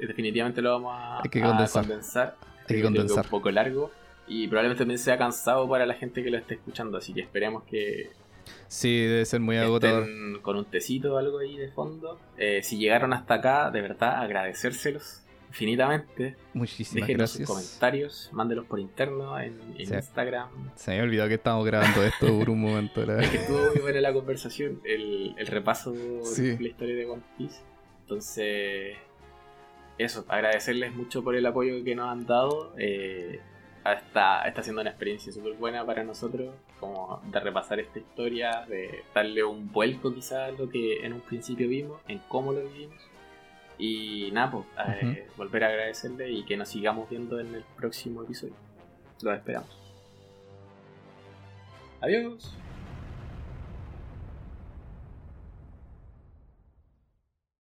definitivamente lo vamos a, Hay que a condensar. condensar. Hay que condensar. un poco largo y probablemente también sea cansado para la gente que lo esté escuchando, así que esperemos que Sí, debe ser muy agotador. estén con un tecito o algo ahí de fondo. Eh, si llegaron hasta acá, de verdad agradecérselos infinitamente. Muchísimas Déjenos sus gracias. comentarios, mándelos por interno, en. Instagram. Se me había olvidado que estábamos grabando esto por un momento. La Es que estuvo muy buena la conversación, el, el repaso Sí. de la historia de One Piece. Entonces, eso, agradecerles mucho por el apoyo que nos han dado. Eh, está, está siendo una experiencia súper buena para nosotros, como de repasar esta historia, de darle un vuelco quizás a lo que en un principio vimos, en cómo lo vivimos. Y nada, pues, eh, volver a agradecerle y que nos sigamos viendo en el próximo episodio. Los esperamos. Adiós.